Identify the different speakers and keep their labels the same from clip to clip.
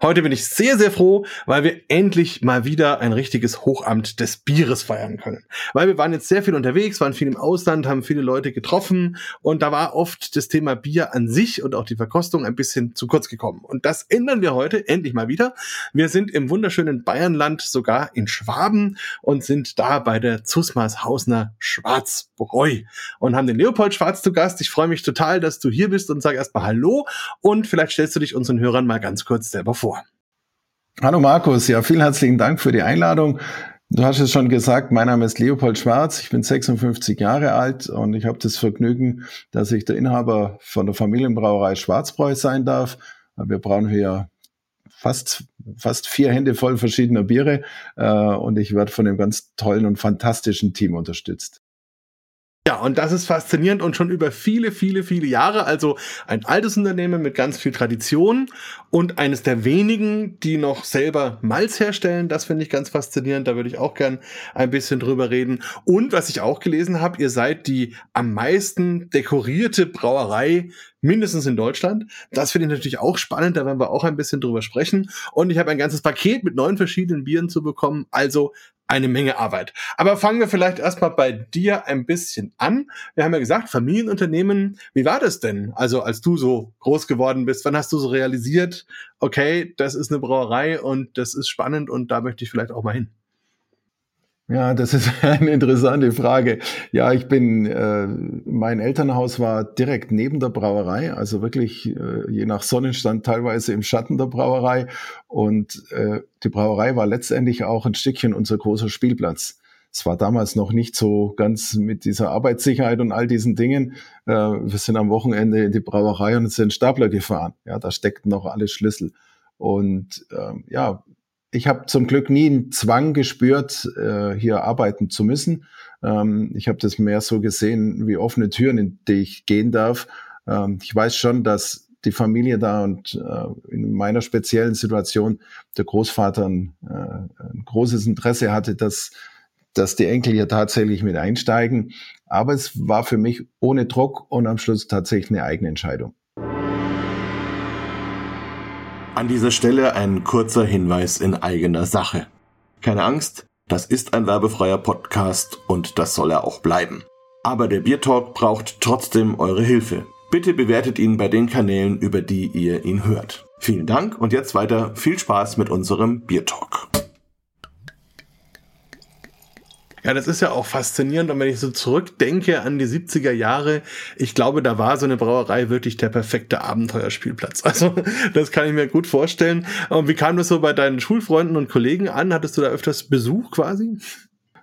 Speaker 1: Heute bin ich sehr, sehr froh, weil wir endlich mal wieder ein richtiges Hochamt des Bieres feiern können. Weil wir waren jetzt sehr viel unterwegs, waren viel im Ausland, haben viele Leute getroffen und da war oft das Thema Bier an sich und auch die Verkostung ein bisschen zu kurz gekommen. Und das ändern wir heute endlich mal wieder. Wir sind im wunderschönen Bayernland, sogar in Schwaben und sind da bei der Zusmas Hausner Schwarzbräu und haben den Leopold Schwarz zu Gast. Ich freue mich total, dass du hier bist und sag erstmal Hallo und vielleicht stellst du dich unseren Hörern mal ganz kurz selber vor.
Speaker 2: Hallo Markus, ja, vielen herzlichen Dank für die Einladung. Du hast es schon gesagt, mein Name ist Leopold Schwarz, ich bin 56 Jahre alt und ich habe das Vergnügen, dass ich der Inhaber von der Familienbrauerei Schwarzbräu sein darf. Wir brauchen hier fast, fast vier Hände voll verschiedener Biere äh, und ich werde von einem ganz tollen und fantastischen Team unterstützt.
Speaker 1: Ja, und das ist faszinierend und schon über viele, viele, viele Jahre. Also ein altes Unternehmen mit ganz viel Tradition und eines der wenigen, die noch selber Malz herstellen. Das finde ich ganz faszinierend. Da würde ich auch gern ein bisschen drüber reden. Und was ich auch gelesen habe, ihr seid die am meisten dekorierte Brauerei mindestens in Deutschland. Das finde ich natürlich auch spannend, da werden wir auch ein bisschen drüber sprechen. Und ich habe ein ganzes Paket mit neun verschiedenen Bieren zu bekommen. Also eine Menge Arbeit. Aber fangen wir vielleicht erstmal bei dir ein bisschen an. Wir haben ja gesagt, Familienunternehmen, wie war das denn? Also als du so groß geworden bist, wann hast du so realisiert, okay, das ist eine Brauerei und das ist spannend und da möchte ich vielleicht auch mal hin?
Speaker 2: Ja, das ist eine interessante Frage. Ja, ich bin, äh, mein Elternhaus war direkt neben der Brauerei, also wirklich äh, je nach Sonnenstand teilweise im Schatten der Brauerei. Und äh, die Brauerei war letztendlich auch ein Stückchen unser großer Spielplatz. Es war damals noch nicht so ganz mit dieser Arbeitssicherheit und all diesen Dingen. Äh, wir sind am Wochenende in die Brauerei und sind Stapler gefahren. Ja, da steckten noch alle Schlüssel. Und ähm, ja, ich habe zum Glück nie einen Zwang gespürt, äh, hier arbeiten zu müssen. Ähm, ich habe das mehr so gesehen wie offene Türen, in die ich gehen darf. Ähm, ich weiß schon, dass die Familie da und äh, in meiner speziellen Situation der Großvater ein, äh, ein großes Interesse hatte, dass, dass die Enkel hier tatsächlich mit einsteigen. Aber es war für mich ohne Druck und am Schluss tatsächlich eine eigene Entscheidung.
Speaker 3: An dieser Stelle ein kurzer Hinweis in eigener Sache. Keine Angst, das ist ein werbefreier Podcast und das soll er auch bleiben. Aber der Biertalk braucht trotzdem eure Hilfe. Bitte bewertet ihn bei den Kanälen, über die ihr ihn hört. Vielen Dank und jetzt weiter viel Spaß mit unserem Biertalk.
Speaker 1: Ja, das ist ja auch faszinierend. Und wenn ich so zurückdenke an die 70er Jahre, ich glaube, da war so eine Brauerei wirklich der perfekte Abenteuerspielplatz. Also, das kann ich mir gut vorstellen. Und wie kam das so bei deinen Schulfreunden und Kollegen an? Hattest du da öfters Besuch quasi?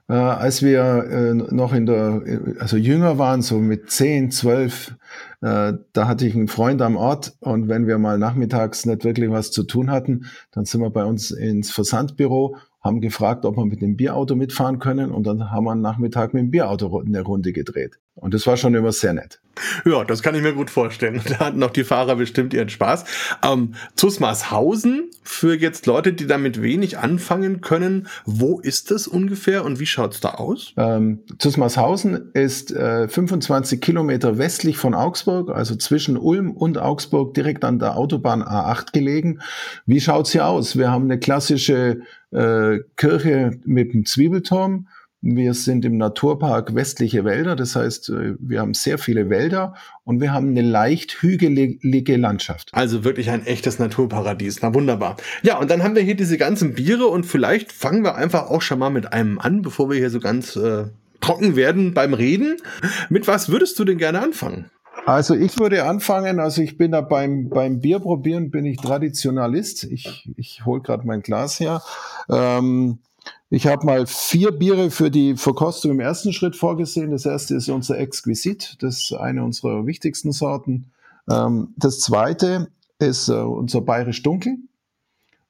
Speaker 2: Äh, als wir äh, noch in der, also jünger waren, so mit 10, 12, äh, da hatte ich einen Freund am Ort und wenn wir mal nachmittags nicht wirklich was zu tun hatten, dann sind wir bei uns ins Versandbüro haben gefragt, ob wir mit dem Bierauto mitfahren können und dann haben wir am Nachmittag mit dem Bierauto eine Runde gedreht. Und das war schon immer sehr nett.
Speaker 1: Ja, das kann ich mir gut vorstellen. Da hatten auch die Fahrer bestimmt ihren Spaß. Ähm, Zusmarshausen, für jetzt Leute, die damit wenig anfangen können, wo ist das ungefähr und wie schaut's da aus?
Speaker 2: Ähm, Zusmarshausen ist äh, 25 Kilometer westlich von Augsburg, also zwischen Ulm und Augsburg, direkt an der Autobahn A8 gelegen. Wie schaut's hier aus? Wir haben eine klassische äh, Kirche mit einem Zwiebelturm. Wir sind im Naturpark Westliche Wälder, das heißt, äh, wir haben sehr viele Wälder und wir haben eine leicht hügelige Landschaft.
Speaker 1: Also wirklich ein echtes Naturparadies. Na wunderbar. Ja, und dann haben wir hier diese ganzen Biere und vielleicht fangen wir einfach auch schon mal mit einem an, bevor wir hier so ganz äh, trocken werden beim Reden. Mit was würdest du denn gerne anfangen?
Speaker 2: Also ich würde anfangen, also ich bin da beim, beim Bier probieren, bin ich Traditionalist. Ich, ich hole gerade mein Glas her. Ähm, ich habe mal vier Biere für die Verkostung im ersten Schritt vorgesehen. Das erste ist unser Exquisit, das ist eine unserer wichtigsten Sorten. Ähm, das zweite ist äh, unser Bayerisch Dunkel.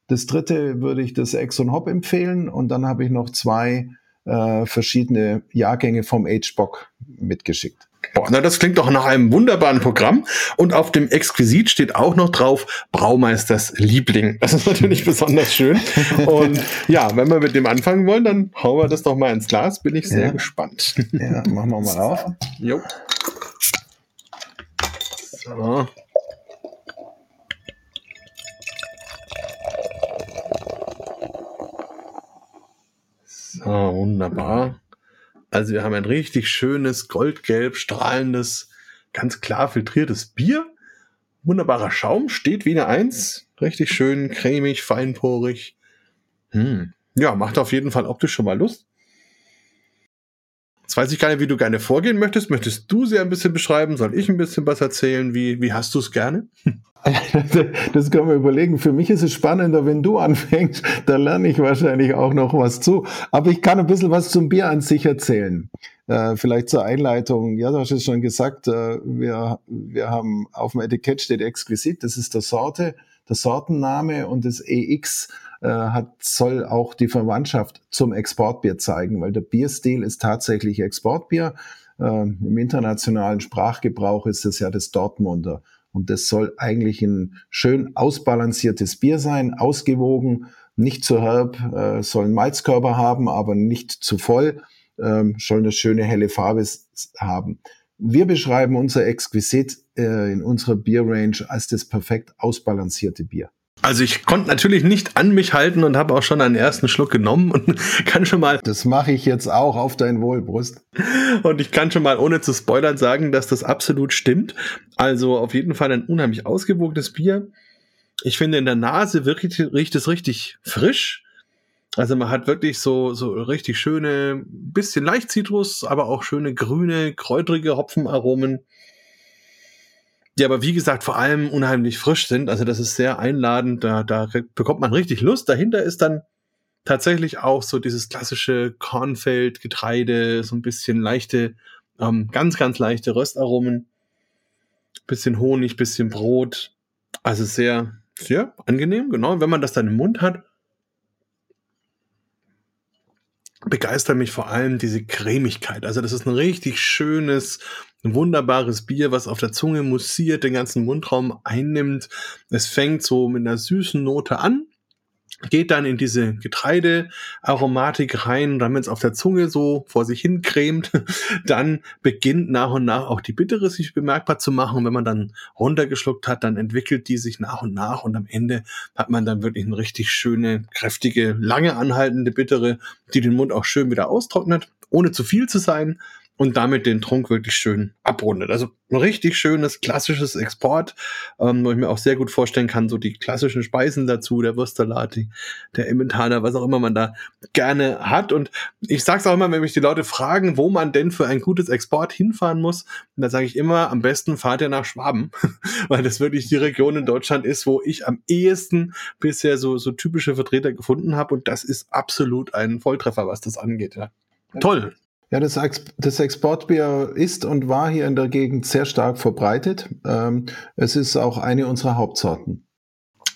Speaker 2: Das dritte würde ich das Exxon Hop empfehlen und dann habe ich noch zwei äh, verschiedene Jahrgänge vom Age Bock mitgeschickt.
Speaker 1: Boah, na, das klingt doch nach einem wunderbaren Programm. Und auf dem Exquisit steht auch noch drauf Braumeisters Liebling. Das ist natürlich besonders schön. Und ja, wenn wir mit dem anfangen wollen, dann hauen wir das doch mal ins Glas. Bin ich sehr
Speaker 2: Ja.
Speaker 1: gespannt.
Speaker 2: Ja, machen wir mal auf.
Speaker 1: Jo. So. So, wunderbar. Also wir haben ein richtig schönes, goldgelb strahlendes, ganz klar filtriertes Bier. Wunderbarer Schaum, steht wie eine Eins. Richtig schön cremig, feinporig. Hm. Ja, macht auf jeden Fall optisch schon mal Lust. Jetzt weiß ich gar nicht, wie du gerne vorgehen möchtest. Möchtest du sie ein bisschen beschreiben? Soll ich ein bisschen was erzählen? Wie, wie hast du es gerne?
Speaker 2: Das können wir überlegen. Für mich ist es spannender, wenn du anfängst. Da lerne ich wahrscheinlich auch noch was zu. Aber ich kann ein bisschen was zum Bier an sich erzählen. Äh, vielleicht zur Einleitung. Ja, du hast es schon gesagt. Äh, wir, wir haben auf dem Etikett steht exquisit. Das ist der Sorte, der Sortenname und das EX hat, soll auch die Verwandtschaft zum Exportbier zeigen, weil der Bierstil ist tatsächlich Exportbier. Äh, Im internationalen Sprachgebrauch ist es ja das Dortmunder. Und das soll eigentlich ein schön ausbalanciertes Bier sein, ausgewogen, nicht zu herb, äh, soll einen Malzkörper haben, aber nicht zu voll, ähm, soll eine schöne helle Farbe haben. Wir beschreiben unser Exquisit äh, in unserer Bierrange als das perfekt ausbalancierte Bier.
Speaker 1: Also ich konnte natürlich nicht an mich halten und habe auch schon einen ersten Schluck genommen und kann schon mal
Speaker 2: Das mache ich jetzt auch auf dein Wohl, Brust.
Speaker 1: und ich kann schon mal ohne zu spoilern sagen, dass das absolut stimmt. Also auf jeden Fall ein unheimlich ausgewogenes Bier. Ich finde in der Nase wirklich riecht es richtig frisch. Also man hat wirklich so so richtig schöne bisschen leicht Zitrus, aber auch schöne grüne kräutrige Hopfenaromen. Die aber wie gesagt vor allem unheimlich frisch sind. Also das ist sehr einladend. Da da bekommt man richtig Lust. Dahinter ist dann tatsächlich auch so dieses klassische Kornfeld, Getreide, so ein bisschen leichte, ähm, ganz, ganz leichte Röstaromen, bisschen Honig, bisschen Brot. Also sehr, sehr angenehm, genau. Wenn man das dann im Mund hat, begeistert mich vor allem diese Cremigkeit. Also das ist ein richtig schönes, wunderbares Bier, was auf der Zunge mussiert, den ganzen Mundraum einnimmt. Es fängt so mit einer süßen Note an, geht dann in diese Getreidearomatik rein, dann wenn es auf der Zunge so vor sich hin cremt, dann beginnt nach und nach auch die Bittere sich bemerkbar zu machen. Und wenn man dann runtergeschluckt hat, dann entwickelt die sich nach und nach und am Ende hat man dann wirklich eine richtig schöne, kräftige, lange anhaltende Bittere, die den Mund auch schön wieder austrocknet, ohne zu viel zu sein und damit den Trunk wirklich schön abrundet. Also ein richtig schönes, klassisches Export, ähm, wo ich mir auch sehr gut vorstellen kann, so die klassischen Speisen dazu, der Würstsalat, der Emmentaler, was auch immer man da gerne hat. Und ich sage es auch immer, wenn mich die Leute fragen, wo man denn für ein gutes Export hinfahren muss, da sage ich immer, am besten fahrt ihr nach Schwaben, weil das wirklich die Region in Deutschland ist, wo ich am ehesten bisher so, so typische Vertreter gefunden habe. Und das ist absolut ein Volltreffer, was das angeht. Ja. Toll.
Speaker 2: Ja, das, das Exportbier ist und war hier in der Gegend sehr stark verbreitet. Ähm, es ist auch eine unserer Hauptsorten.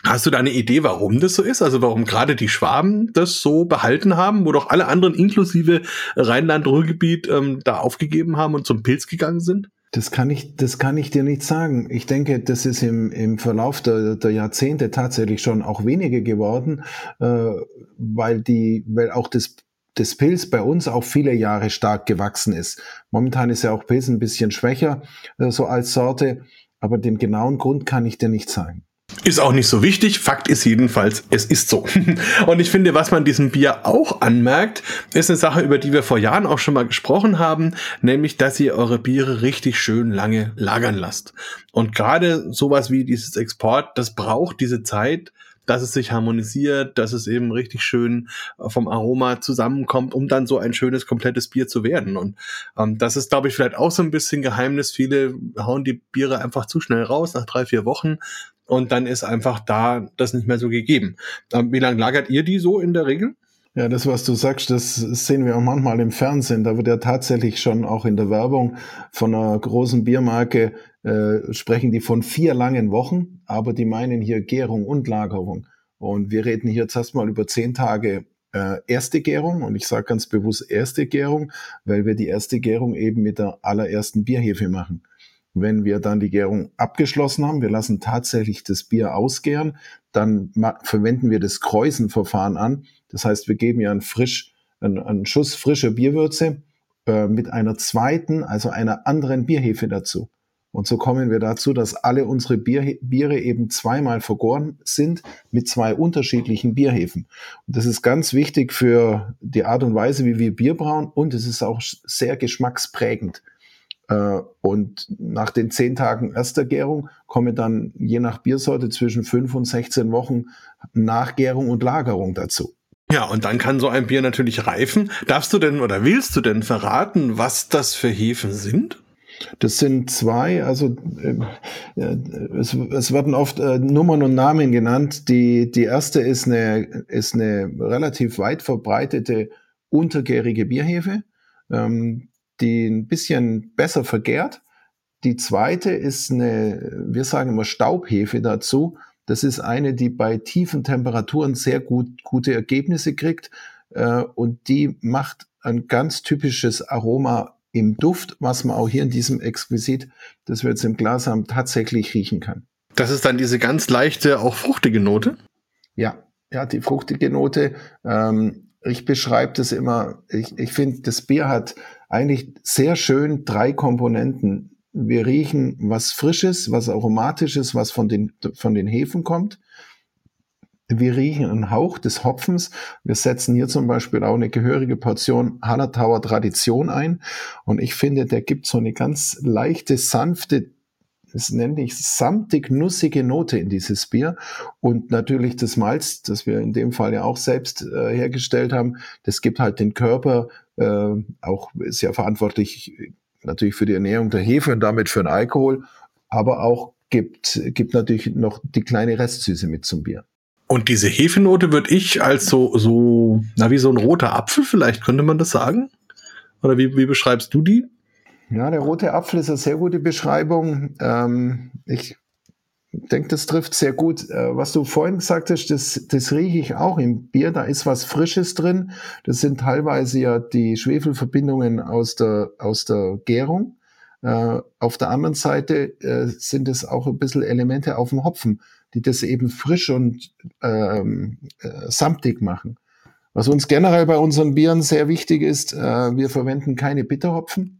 Speaker 1: Hast du da eine Idee, warum das so ist? Also warum gerade die Schwaben das so behalten haben, wo doch alle anderen inklusive Rheinland-Ruhrgebiet ähm, da aufgegeben haben und zum Pilz gegangen sind?
Speaker 2: Das kann ich, das kann ich dir nicht sagen. Ich denke, das ist im, im Verlauf der, der Jahrzehnte tatsächlich schon auch weniger geworden, äh, weil die, weil auch das, das Pilz bei uns auch viele Jahre stark gewachsen ist. Momentan ist ja auch Pilz ein bisschen schwächer, äh, so als Sorte, aber den genauen Grund kann ich dir nicht sagen.
Speaker 1: Ist auch nicht so wichtig. Fakt ist jedenfalls, es ist so. Und ich finde, was man diesem Bier auch anmerkt, ist eine Sache, über die wir vor Jahren auch schon mal gesprochen haben, nämlich, dass ihr eure Biere richtig schön lange lagern lasst. Und gerade sowas wie dieses Export, das braucht diese Zeit, dass es sich harmonisiert, dass es eben richtig schön äh, vom Aroma zusammenkommt, um dann so ein schönes, komplettes Bier zu werden. Und ähm, das ist, glaube ich, vielleicht auch so ein bisschen Geheimnis. Viele hauen die Biere einfach zu schnell raus nach drei, vier Wochen und dann ist einfach da das nicht mehr so gegeben. Ähm, Wie lange lagert ihr die so in der Regel?
Speaker 2: Ja, das, was du sagst, das sehen wir auch manchmal im Fernsehen. Da wird ja tatsächlich schon auch in der Werbung von einer großen Biermarke äh, sprechen die von vier langen Wochen, aber die meinen hier Gärung und Lagerung. Und wir reden hier jetzt erstmal über zehn Tage äh, erste Gärung und ich sage ganz bewusst erste Gärung, weil wir die erste Gärung eben mit der allerersten Bierhefe machen. Wenn wir dann die Gärung abgeschlossen haben, wir lassen tatsächlich das Bier ausgären, dann verwenden wir das Kräusenverfahren an. Das heißt, wir geben ja einen, frisch, einen, einen Schuss frischer Bierwürze äh, mit einer zweiten, also einer anderen Bierhefe dazu. Und so kommen wir dazu, dass alle unsere Bier, Biere eben zweimal vergoren sind mit zwei unterschiedlichen Bierhefen. Und das ist ganz wichtig für die Art und Weise, wie wir Bier brauen und es ist auch sehr geschmacksprägend. Äh, und nach den zehn Tagen erster Gärung kommen dann je nach Biersorte zwischen fünf und 16 Wochen Nachgärung und Lagerung dazu.
Speaker 1: Ja, und dann kann so ein Bier natürlich reifen. Darfst du denn oder willst du denn verraten, was das für Hefen sind?
Speaker 2: Das sind zwei, also äh, es, es werden oft äh, Nummern und Namen genannt. Die, die erste ist eine, ist eine relativ weit verbreitete untergärige Bierhefe, ähm, die ein bisschen besser vergärt. Die zweite ist eine, wir sagen immer Staubhefe dazu. Das ist eine, die bei tiefen Temperaturen sehr gut, gute Ergebnisse kriegt äh, und die macht ein ganz typisches Aroma im Duft, was man auch hier in diesem Exquisit, das wir jetzt im Glas haben, tatsächlich riechen kann.
Speaker 1: Das ist dann diese ganz leichte, auch fruchtige Note?
Speaker 2: Ja, ja, die fruchtige Note. Ähm, ich beschreibe das immer, ich, ich finde, das Bier hat eigentlich sehr schön drei Komponenten. Wir riechen was Frisches, was Aromatisches, was von den, von den Hefen kommt. Wir riechen einen Hauch des Hopfens. Wir setzen hier zum Beispiel auch eine gehörige Portion Hallertauer Tradition ein. Und ich finde, der gibt so eine ganz leichte, sanfte, das nenne ich samtig nussige Note in dieses Bier. Und natürlich das Malz, das wir in dem Fall ja auch selbst äh, hergestellt haben, das gibt halt den Körper, äh, auch ja verantwortlich natürlich für die Ernährung der Hefe und damit für den Alkohol, aber auch gibt, gibt natürlich noch die kleine Restsüße mit zum Bier.
Speaker 1: Und diese Hefenote würde ich als so, so, na, wie so ein roter Apfel vielleicht, könnte man das sagen? Oder wie, wie beschreibst du die?
Speaker 2: Ja, der rote Apfel ist eine sehr gute Beschreibung. Ähm, ich denke, das trifft sehr gut. Äh, was du vorhin gesagt hast, das, das rieche ich auch im Bier. Da ist was Frisches drin. Das sind teilweise ja die Schwefelverbindungen aus der, aus der Gärung. Äh, auf der anderen Seite äh, sind es auch ein bisschen Elemente auf dem Hopfen die das eben frisch und ähm, äh, samtig machen. Was uns generell bei unseren Bieren sehr wichtig ist, äh, wir verwenden keine Bitterhopfen.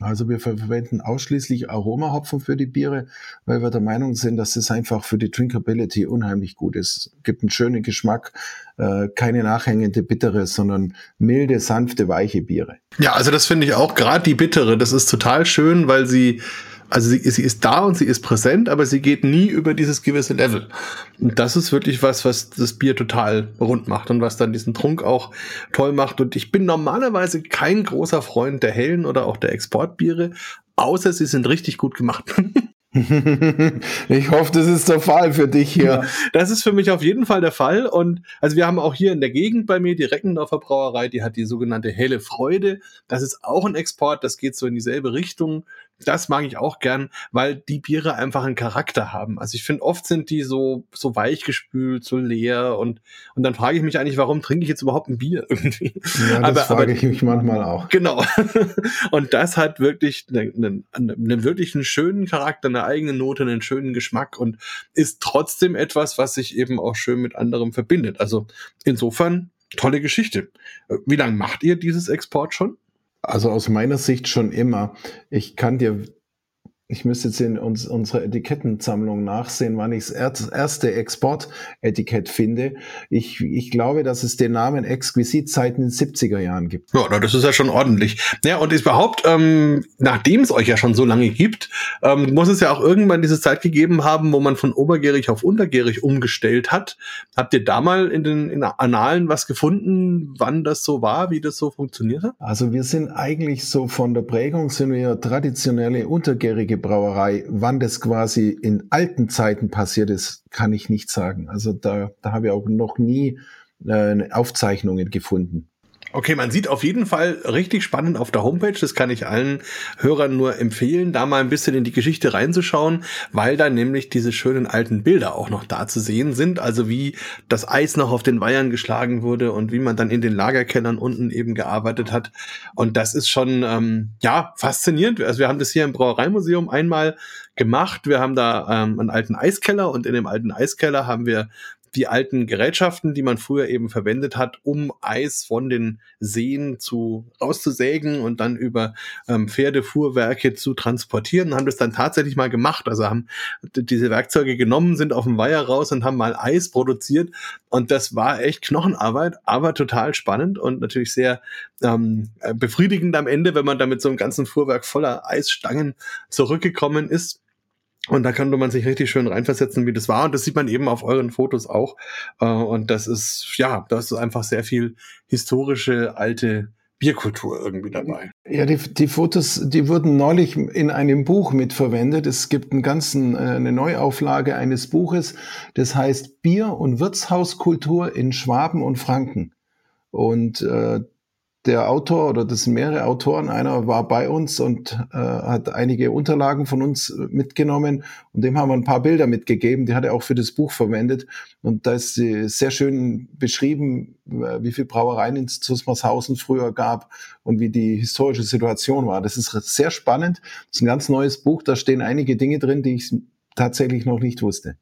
Speaker 2: Also wir verwenden ausschließlich Aromahopfen für die Biere, weil wir der Meinung sind, dass es einfach für die Drinkability unheimlich gut ist. Gibt einen schönen Geschmack, äh, keine nachhängende bittere, sondern milde, sanfte, weiche Biere.
Speaker 1: Ja, also das finde ich auch gerade die bittere, das ist total schön, weil sie also sie, sie ist da und sie ist präsent, aber sie geht nie über dieses gewisse Level. Und das ist wirklich was, was das Bier total rund macht und was dann diesen Trunk auch toll macht. Und ich bin normalerweise kein großer Freund der hellen oder auch der Exportbiere, außer sie sind richtig gut gemacht.
Speaker 2: ich hoffe, das ist der Fall für dich hier. Ja,
Speaker 1: das ist für mich auf jeden Fall der Fall. Und also wir haben auch hier in der Gegend bei mir die Reckendorfer Brauerei, die hat die sogenannte helle Freude. Das ist auch ein Export, das geht so in dieselbe Richtung. Das mag ich auch gern, weil die Biere einfach einen Charakter haben. Also ich finde, oft sind die so, so weichgespült, so leer und, und dann frage ich mich eigentlich, warum trinke ich jetzt überhaupt ein Bier irgendwie?
Speaker 2: Ja, das aber, frage aber, ich mich manchmal auch.
Speaker 1: Genau. und das hat wirklich einen, einen, einen wirklich einen schönen Charakter, eine eigene Note, einen schönen Geschmack und ist trotzdem etwas, was sich eben auch schön mit anderem verbindet. Also insofern tolle Geschichte. Wie lange macht ihr dieses Export schon?
Speaker 2: Also aus meiner Sicht schon immer. Ich kann dir ich müsste jetzt in uns, unserer Etikettensammlung nachsehen, wann ich das erste Exportetikett finde. Ich, ich glaube, dass es den Namen Exquisit seit den 70er Jahren gibt.
Speaker 1: Ja, das ist ja schon ordentlich. Ja, und überhaupt, ähm, nachdem es euch ja schon so lange gibt, ähm, muss es ja auch irgendwann diese Zeit gegeben haben, wo man von obergärig auf untergärig umgestellt hat. Habt ihr da mal in den in Annalen was gefunden, wann das so war, wie das so funktioniert hat?
Speaker 2: Also wir sind eigentlich so von der Prägung sind wir traditionelle untergärige Brauerei. Wann das quasi in alten Zeiten passiert ist, kann ich nicht sagen. Also da, da habe ich auch noch nie äh, Aufzeichnungen gefunden.
Speaker 1: Okay, man sieht auf jeden Fall richtig spannend auf der Homepage. Das kann ich allen Hörern nur empfehlen, da mal ein bisschen in die Geschichte reinzuschauen, weil da nämlich diese schönen alten Bilder auch noch da zu sehen sind. Also wie das Eis noch auf den Weihern geschlagen wurde und wie man dann in den Lagerkellern unten eben gearbeitet hat. Und das ist schon, ähm, ja, faszinierend. Also wir haben das hier im Brauereimuseum einmal gemacht. Wir haben da ähm, einen alten Eiskeller und in dem alten Eiskeller haben wir die alten Gerätschaften, die man früher eben verwendet hat, um Eis von den Seen zu rauszusägen und dann über ähm, Pferdefuhrwerke zu transportieren, haben das dann tatsächlich mal gemacht. Also haben diese Werkzeuge genommen, sind auf dem Weiher raus und haben mal Eis produziert. Und das war echt Knochenarbeit, aber total spannend und natürlich sehr ähm, befriedigend am Ende, wenn man da mit so einem ganzen Fuhrwerk voller Eisstangen zurückgekommen ist. Und da konnte man sich richtig schön reinversetzen, wie das war. Und das sieht man eben auf euren Fotos auch. Äh, und das ist, ja, das ist einfach sehr viel historische, alte Bierkultur irgendwie dabei.
Speaker 2: Ja, die, die Fotos, die wurden neulich in einem Buch mitverwendet. Es gibt einen ganzen, äh, eine Neuauflage eines Buches, das heißt Bier- und Wirtshauskultur in Schwaben und Franken. Und äh, der Autor oder das sind mehrere Autoren, einer war bei uns und äh, hat einige Unterlagen von uns äh, mitgenommen und dem haben wir ein paar Bilder mitgegeben, die hat er auch für das Buch verwendet und da ist sehr schön beschrieben, äh, wie viele Brauereien in Zusmarshausen früher gab und wie die historische Situation war. Das ist sehr spannend, das ist ein ganz neues Buch, da stehen einige Dinge drin, die ich tatsächlich noch nicht wusste.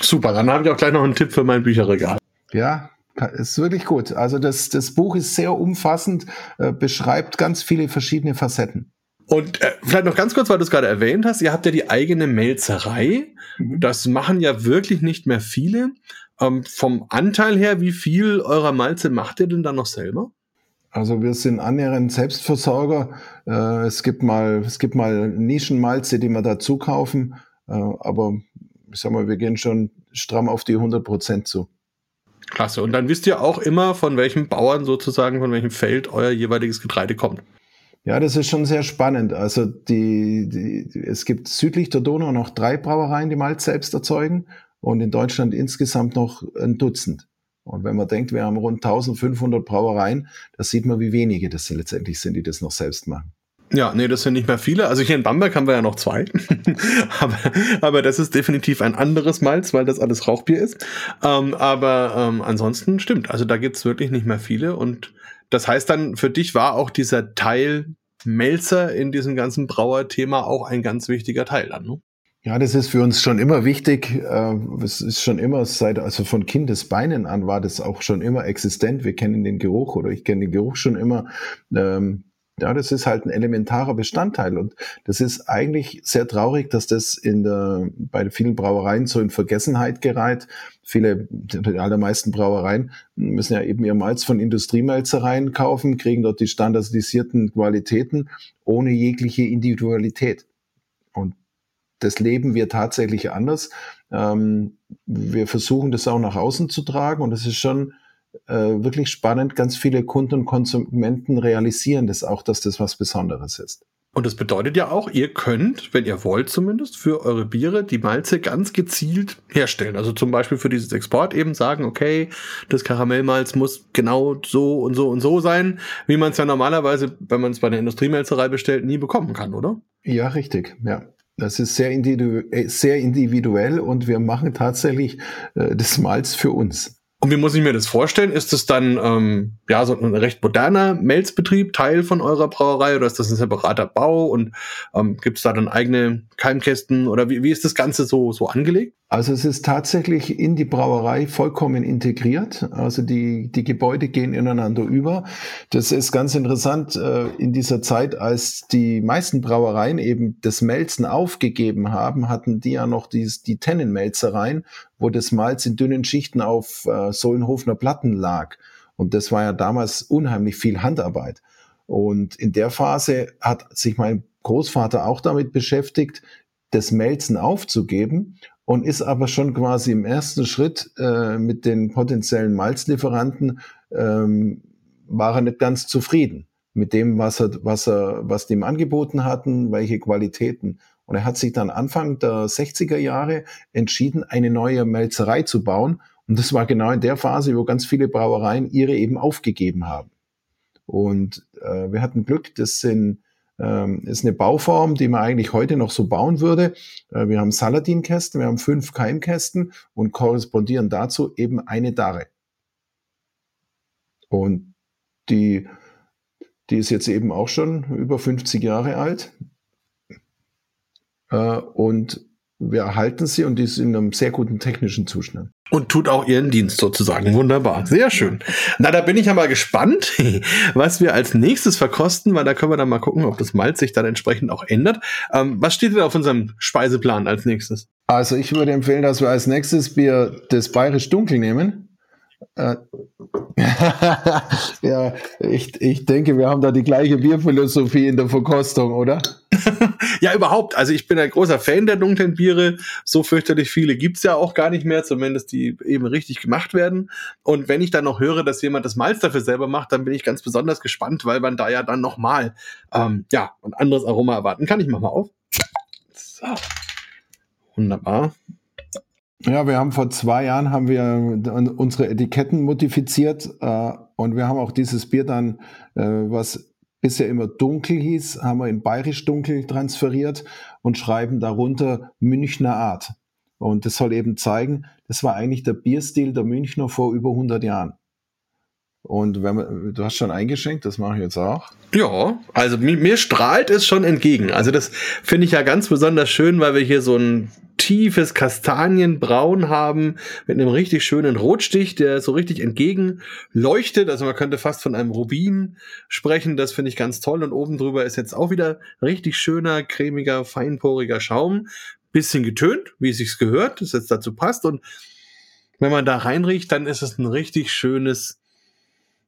Speaker 1: Super, dann habe ich auch gleich noch einen Tipp für mein Bücherregal.
Speaker 2: Ja, ist wirklich gut. Also das, das Buch ist sehr umfassend, äh, beschreibt ganz viele verschiedene Facetten.
Speaker 1: Und äh, vielleicht noch ganz kurz, weil du es gerade erwähnt hast, ihr habt ja die eigene Melzerei. Mhm. Das machen ja wirklich nicht mehr viele. Ähm, vom Anteil her, wie viel eurer Malze macht ihr denn dann noch selber?
Speaker 2: Also wir sind annähernd Selbstversorger. Äh, es gibt mal, es gibt mal Nischenmalze, die wir dazu kaufen. Äh, aber ich sag mal, wir gehen schon stramm auf die 100 Prozent zu.
Speaker 1: Klasse. Und dann wisst ihr auch immer, von welchem Bauern sozusagen, von welchem Feld euer jeweiliges Getreide kommt.
Speaker 2: Ja, das ist schon sehr spannend. Also die, die, es gibt südlich der Donau noch drei Brauereien, die Malz selbst erzeugen und in Deutschland insgesamt noch ein Dutzend. Und wenn man denkt, wir haben rund 1500 Brauereien, da sieht man, wie wenige das letztendlich sind, die das noch selbst machen.
Speaker 1: Ja, nee, das sind nicht mehr viele. Also hier in Bamberg haben wir ja noch zwei. aber, aber das ist definitiv ein anderes Malz, weil das alles Rauchbier ist. Ähm, aber ähm, ansonsten stimmt. Also da gibt's wirklich nicht mehr viele. Und das heißt dann, für dich war auch dieser Teil Melzer in diesem ganzen Brauerthema auch ein ganz wichtiger Teil dann, ne?
Speaker 2: Ja, das ist für uns schon immer wichtig. Äh, es ist schon immer seit, also von Kindesbeinen an war das auch schon immer existent. Wir kennen den Geruch oder ich kenne den Geruch schon immer. Ähm, ja, das ist halt ein elementarer Bestandteil und das ist eigentlich sehr traurig, dass das in der, bei vielen Brauereien so in Vergessenheit gerät. Viele, die allermeisten Brauereien müssen ja eben ihr Malz von Industriemelzereien kaufen, kriegen dort die standardisierten Qualitäten ohne jegliche Individualität. Und das leben wir tatsächlich anders. Ähm, wir versuchen das auch nach außen zu tragen und es ist schon äh, wirklich spannend. Ganz viele Kunden und Konsumenten realisieren das auch, dass das was Besonderes ist.
Speaker 1: Und das bedeutet ja auch, ihr könnt, wenn ihr wollt zumindest, für eure Biere die Malze ganz gezielt herstellen. Also zum Beispiel für dieses Export eben sagen, okay, das Karamellmalz muss genau so und so und so sein, wie man es ja normalerweise, wenn man es bei der Industriemelzerei bestellt, nie bekommen kann, oder?
Speaker 2: Ja, richtig, ja. Das ist sehr, individu äh, sehr individuell und wir machen tatsächlich äh, das Malz für uns.
Speaker 1: Und wie muss ich mir das vorstellen? Ist das dann ähm, ja so ein recht moderner Melzbetrieb, Teil von eurer Brauerei, oder ist das ein separater Bau? Und ähm, gibt es da dann eigene Keimkästen oder wie, wie ist das Ganze so, so angelegt?
Speaker 2: Also es ist tatsächlich in die Brauerei vollkommen integriert. Also die, die Gebäude gehen ineinander über. Das ist ganz interessant äh, in dieser Zeit, als die meisten Brauereien eben das Melzen aufgegeben haben, hatten die ja noch die, die Tennenmelzereien, wo das Malz in dünnen Schichten auf äh, Sohlenhofener Platten lag. Und das war ja damals unheimlich viel Handarbeit. Und in der Phase hat sich mein Großvater auch damit beschäftigt, das Melzen aufzugeben und ist aber schon quasi im ersten Schritt äh, mit den potenziellen Malzlieferanten ähm, war er nicht ganz zufrieden mit dem, was er, was er, was die ihm angeboten hatten, welche Qualitäten. Und er hat sich dann Anfang der 60er Jahre entschieden, eine neue Melzerei zu bauen. Und das war genau in der Phase, wo ganz viele Brauereien ihre eben aufgegeben haben. Und äh, wir hatten Glück, das sind ähm, ist eine Bauform, die man eigentlich heute noch so bauen würde. Äh, wir haben Saladin-Kästen, wir haben fünf Keimkästen und korrespondieren dazu eben eine Darre. Und die, die ist jetzt eben auch schon über 50 Jahre alt. Äh, und wir erhalten sie und die ist in einem sehr guten technischen Zustand.
Speaker 1: Und tut auch ihren Dienst sozusagen. Wunderbar. Sehr schön. Na, da bin ich ja mal gespannt, was wir als nächstes verkosten, weil da können wir dann mal gucken, ob das Malz sich dann entsprechend auch ändert. Ähm, was steht denn auf unserem Speiseplan als nächstes?
Speaker 2: Also ich würde empfehlen, dass wir als nächstes Bier das Bayerisch Dunkel nehmen. Äh, ja, ich, ich denke, wir haben da die gleiche Bierphilosophie in der Verkostung, oder?
Speaker 1: ja, überhaupt. Also ich bin ein großer Fan der dunklen Biere. So fürchterlich viele gibt's ja auch gar nicht mehr, zumindest die eben richtig gemacht werden. Und wenn ich dann noch höre, dass jemand das Malz dafür selber macht, dann bin ich ganz besonders gespannt, weil man da ja dann nochmal ähm, ja, ein anderes Aroma erwarten kann. Ich mach mal auf. So. Wunderbar.
Speaker 2: Ja, wir haben vor zwei Jahren haben wir unsere Etiketten modifiziert äh, und wir haben auch dieses Bier dann, äh, was bisher immer dunkel hieß, haben wir in bayerisch dunkel transferiert und schreiben darunter Münchner Art. Und das soll eben zeigen, das war eigentlich der Bierstil der Münchner vor über 100 Jahren. Und wenn man, du hast schon eingeschenkt, das mache ich jetzt auch.
Speaker 1: Ja, also mir, mir strahlt es schon entgegen. Also das finde ich ja ganz besonders schön, weil wir hier so ein tiefes Kastanienbraun haben mit einem richtig schönen Rotstich, der so richtig entgegen leuchtet. Also man könnte fast von einem Rubin sprechen. Das finde ich ganz toll. Und oben drüber ist jetzt auch wieder richtig schöner, cremiger, feinporiger Schaum. Bisschen getönt, wie es sich gehört, das jetzt dazu passt. Und wenn man da reinriecht, dann ist es ein richtig schönes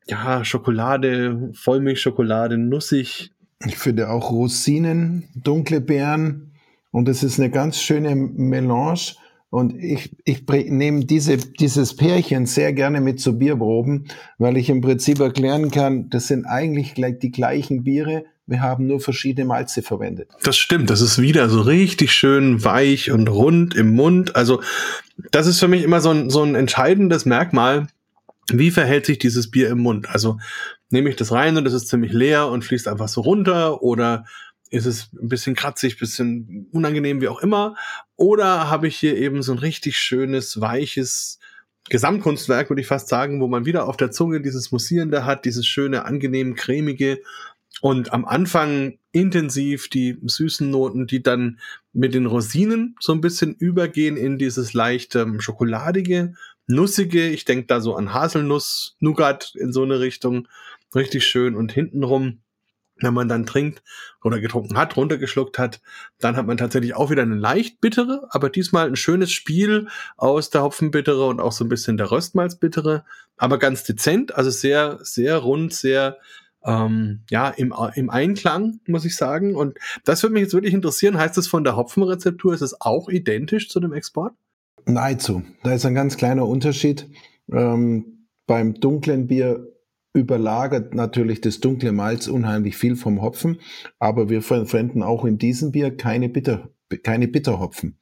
Speaker 1: ja, Schokolade, Vollmilchschokolade, nussig.
Speaker 2: Ich finde auch Rosinen, dunkle Beeren und es ist eine ganz schöne Melange. Und ich, ich nehme diese, dieses Pärchen sehr gerne mit zu Bierproben, weil ich im Prinzip erklären kann, das sind eigentlich gleich die gleichen Biere, wir haben nur verschiedene Malze verwendet.
Speaker 1: Das stimmt, das ist wieder so richtig schön weich und rund im Mund. Also das ist für mich immer so ein, so ein entscheidendes Merkmal wie verhält sich dieses Bier im Mund? Also nehme ich das rein und es ist ziemlich leer und fließt einfach so runter oder ist es ein bisschen kratzig, bisschen unangenehm, wie auch immer? Oder habe ich hier eben so ein richtig schönes, weiches Gesamtkunstwerk, würde ich fast sagen, wo man wieder auf der Zunge dieses Mussierende hat, dieses schöne, angenehm cremige und am Anfang intensiv die süßen Noten, die dann mit den Rosinen so ein bisschen übergehen in dieses leicht ähm, schokoladige nussige, ich denke da so an Haselnuss, Nougat in so eine Richtung, richtig schön und hintenrum, wenn man dann trinkt oder getrunken hat, runtergeschluckt hat, dann hat man tatsächlich auch wieder eine leicht bittere, aber diesmal ein schönes Spiel aus der Hopfenbittere und auch so ein bisschen der Röstmalzbittere, aber ganz dezent, also sehr, sehr rund, sehr ähm, ja, im, im Einklang, muss ich sagen. Und das würde mich jetzt wirklich interessieren. Heißt das von der Hopfenrezeptur, ist es auch identisch zu dem Export?
Speaker 2: Nahezu. Da ist ein ganz kleiner Unterschied. Ähm, beim dunklen Bier überlagert natürlich das dunkle Malz unheimlich viel vom Hopfen, aber wir verwenden auch in diesem Bier keine, Bitter, keine Bitterhopfen.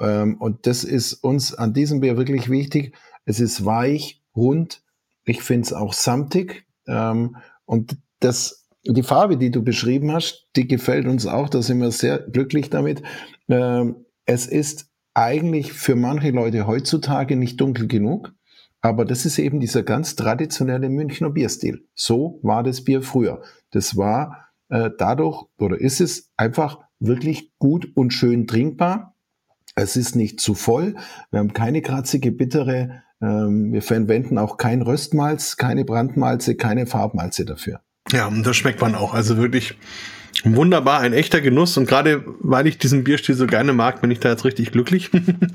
Speaker 2: Ähm, und das ist uns an diesem Bier wirklich wichtig. Es ist weich, rund. Ich finde es auch samtig. Ähm, und das, die Farbe, die du beschrieben hast, die gefällt uns auch. Da sind wir sehr glücklich damit. Ähm, es ist eigentlich für manche Leute heutzutage nicht dunkel genug. Aber das ist eben dieser ganz traditionelle Münchner Bierstil. So war das Bier früher. Das war äh, dadurch oder ist es einfach wirklich gut und schön trinkbar. Es ist nicht zu voll. Wir haben keine kratzige, bittere. Ähm, wir verwenden auch kein Röstmalz, keine Brandmalze, keine Farbmalze dafür.
Speaker 1: Ja, und das schmeckt man auch. Also wirklich Wunderbar, ein echter Genuss und gerade weil ich diesen Bierstil so gerne mag, bin ich da jetzt richtig glücklich.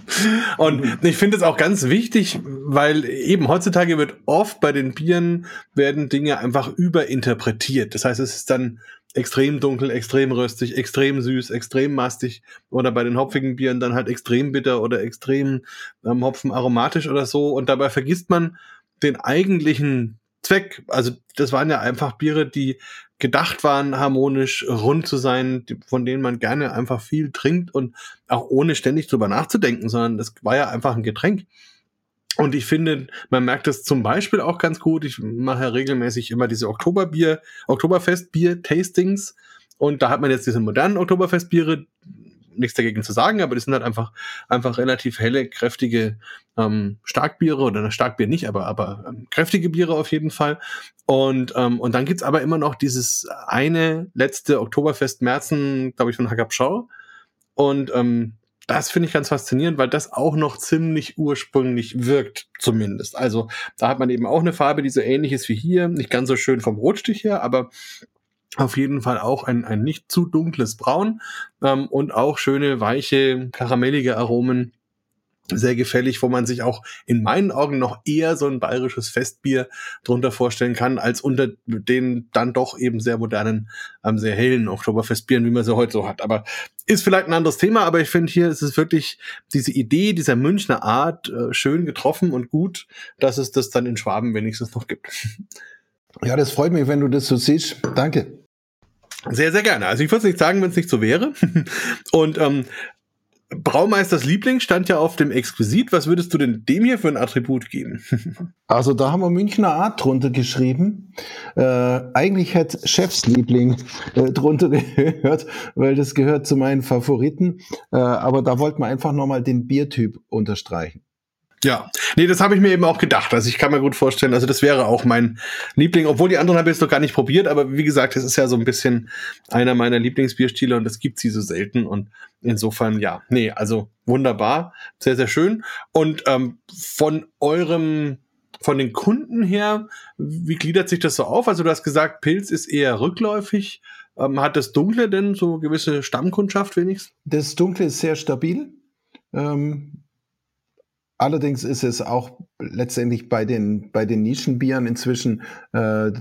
Speaker 1: und ich finde es auch ganz wichtig, weil eben heutzutage wird oft bei den Bieren werden Dinge einfach überinterpretiert. Das heißt, es ist dann extrem dunkel, extrem röstig, extrem süß, extrem mastig oder bei den hopfigen Bieren dann halt extrem bitter oder extrem ähm, hopfenaromatisch oder so und dabei vergisst man den eigentlichen Zweck. Also das waren ja einfach Biere, die gedacht waren, harmonisch rund zu sein, von denen man gerne einfach viel trinkt und auch ohne ständig drüber nachzudenken, sondern das war ja einfach ein Getränk. Und ich finde, man merkt das zum Beispiel auch ganz gut. Ich mache ja regelmäßig immer diese Oktoberbier, Oktoberfestbier-Tastings. Und da hat man jetzt diese modernen Oktoberfestbiere, nichts dagegen zu sagen, aber die sind halt einfach, einfach relativ helle, kräftige ähm, Starkbiere oder Starkbier nicht, aber, aber ähm, kräftige Biere auf jeden Fall. Und, ähm, und dann gibt's aber immer noch dieses eine letzte Oktoberfest Märzen, glaube ich, von Hackabschau. Und ähm, das finde ich ganz faszinierend, weil das auch noch ziemlich ursprünglich wirkt, zumindest. Also da hat man eben auch eine Farbe, die so ähnlich ist wie hier, nicht ganz so schön vom Rotstich her, aber auf jeden Fall auch ein, ein nicht zu dunkles Braun ähm, und auch schöne, weiche, karamellige Aromen. Sehr gefällig, wo man sich auch in meinen Augen noch eher so ein bayerisches Festbier drunter vorstellen kann, als unter den dann doch eben sehr modernen, ähm, sehr hellen Oktoberfestbieren, wie man sie heute so hat. Aber ist vielleicht ein anderes Thema, aber ich finde hier ist es wirklich diese Idee dieser Münchner Art äh, schön getroffen und gut, dass es das dann in Schwaben wenigstens noch gibt.
Speaker 2: Ja, das freut mich, wenn du das so siehst. Danke.
Speaker 1: Sehr, sehr gerne. Also ich würde es nicht sagen, wenn es nicht so wäre. Und ähm, Braumeisters Liebling stand ja auf dem Exquisit. Was würdest du denn dem hier für ein Attribut geben?
Speaker 2: Also da haben wir Münchner Art drunter geschrieben. Äh, eigentlich hätte Chefsliebling äh, drunter gehört, weil das gehört zu meinen Favoriten. Äh, aber da wollten wir einfach nochmal den Biertyp unterstreichen.
Speaker 1: Ja, nee, das habe ich mir eben auch gedacht. Also ich kann mir gut vorstellen, also das wäre auch mein Liebling, obwohl die anderen habe ich jetzt noch gar nicht probiert, aber wie gesagt, das ist ja so ein bisschen einer meiner Lieblingsbierstile und das gibt sie so selten und insofern ja, nee, also wunderbar, sehr, sehr schön. Und ähm, von eurem, von den Kunden her, wie gliedert sich das so auf? Also du hast gesagt, Pilz ist eher rückläufig. Ähm, hat das Dunkle denn so gewisse Stammkundschaft wenigstens?
Speaker 2: Das Dunkle ist sehr stabil. Ähm Allerdings ist es auch letztendlich bei den, bei den Nischenbieren inzwischen, äh,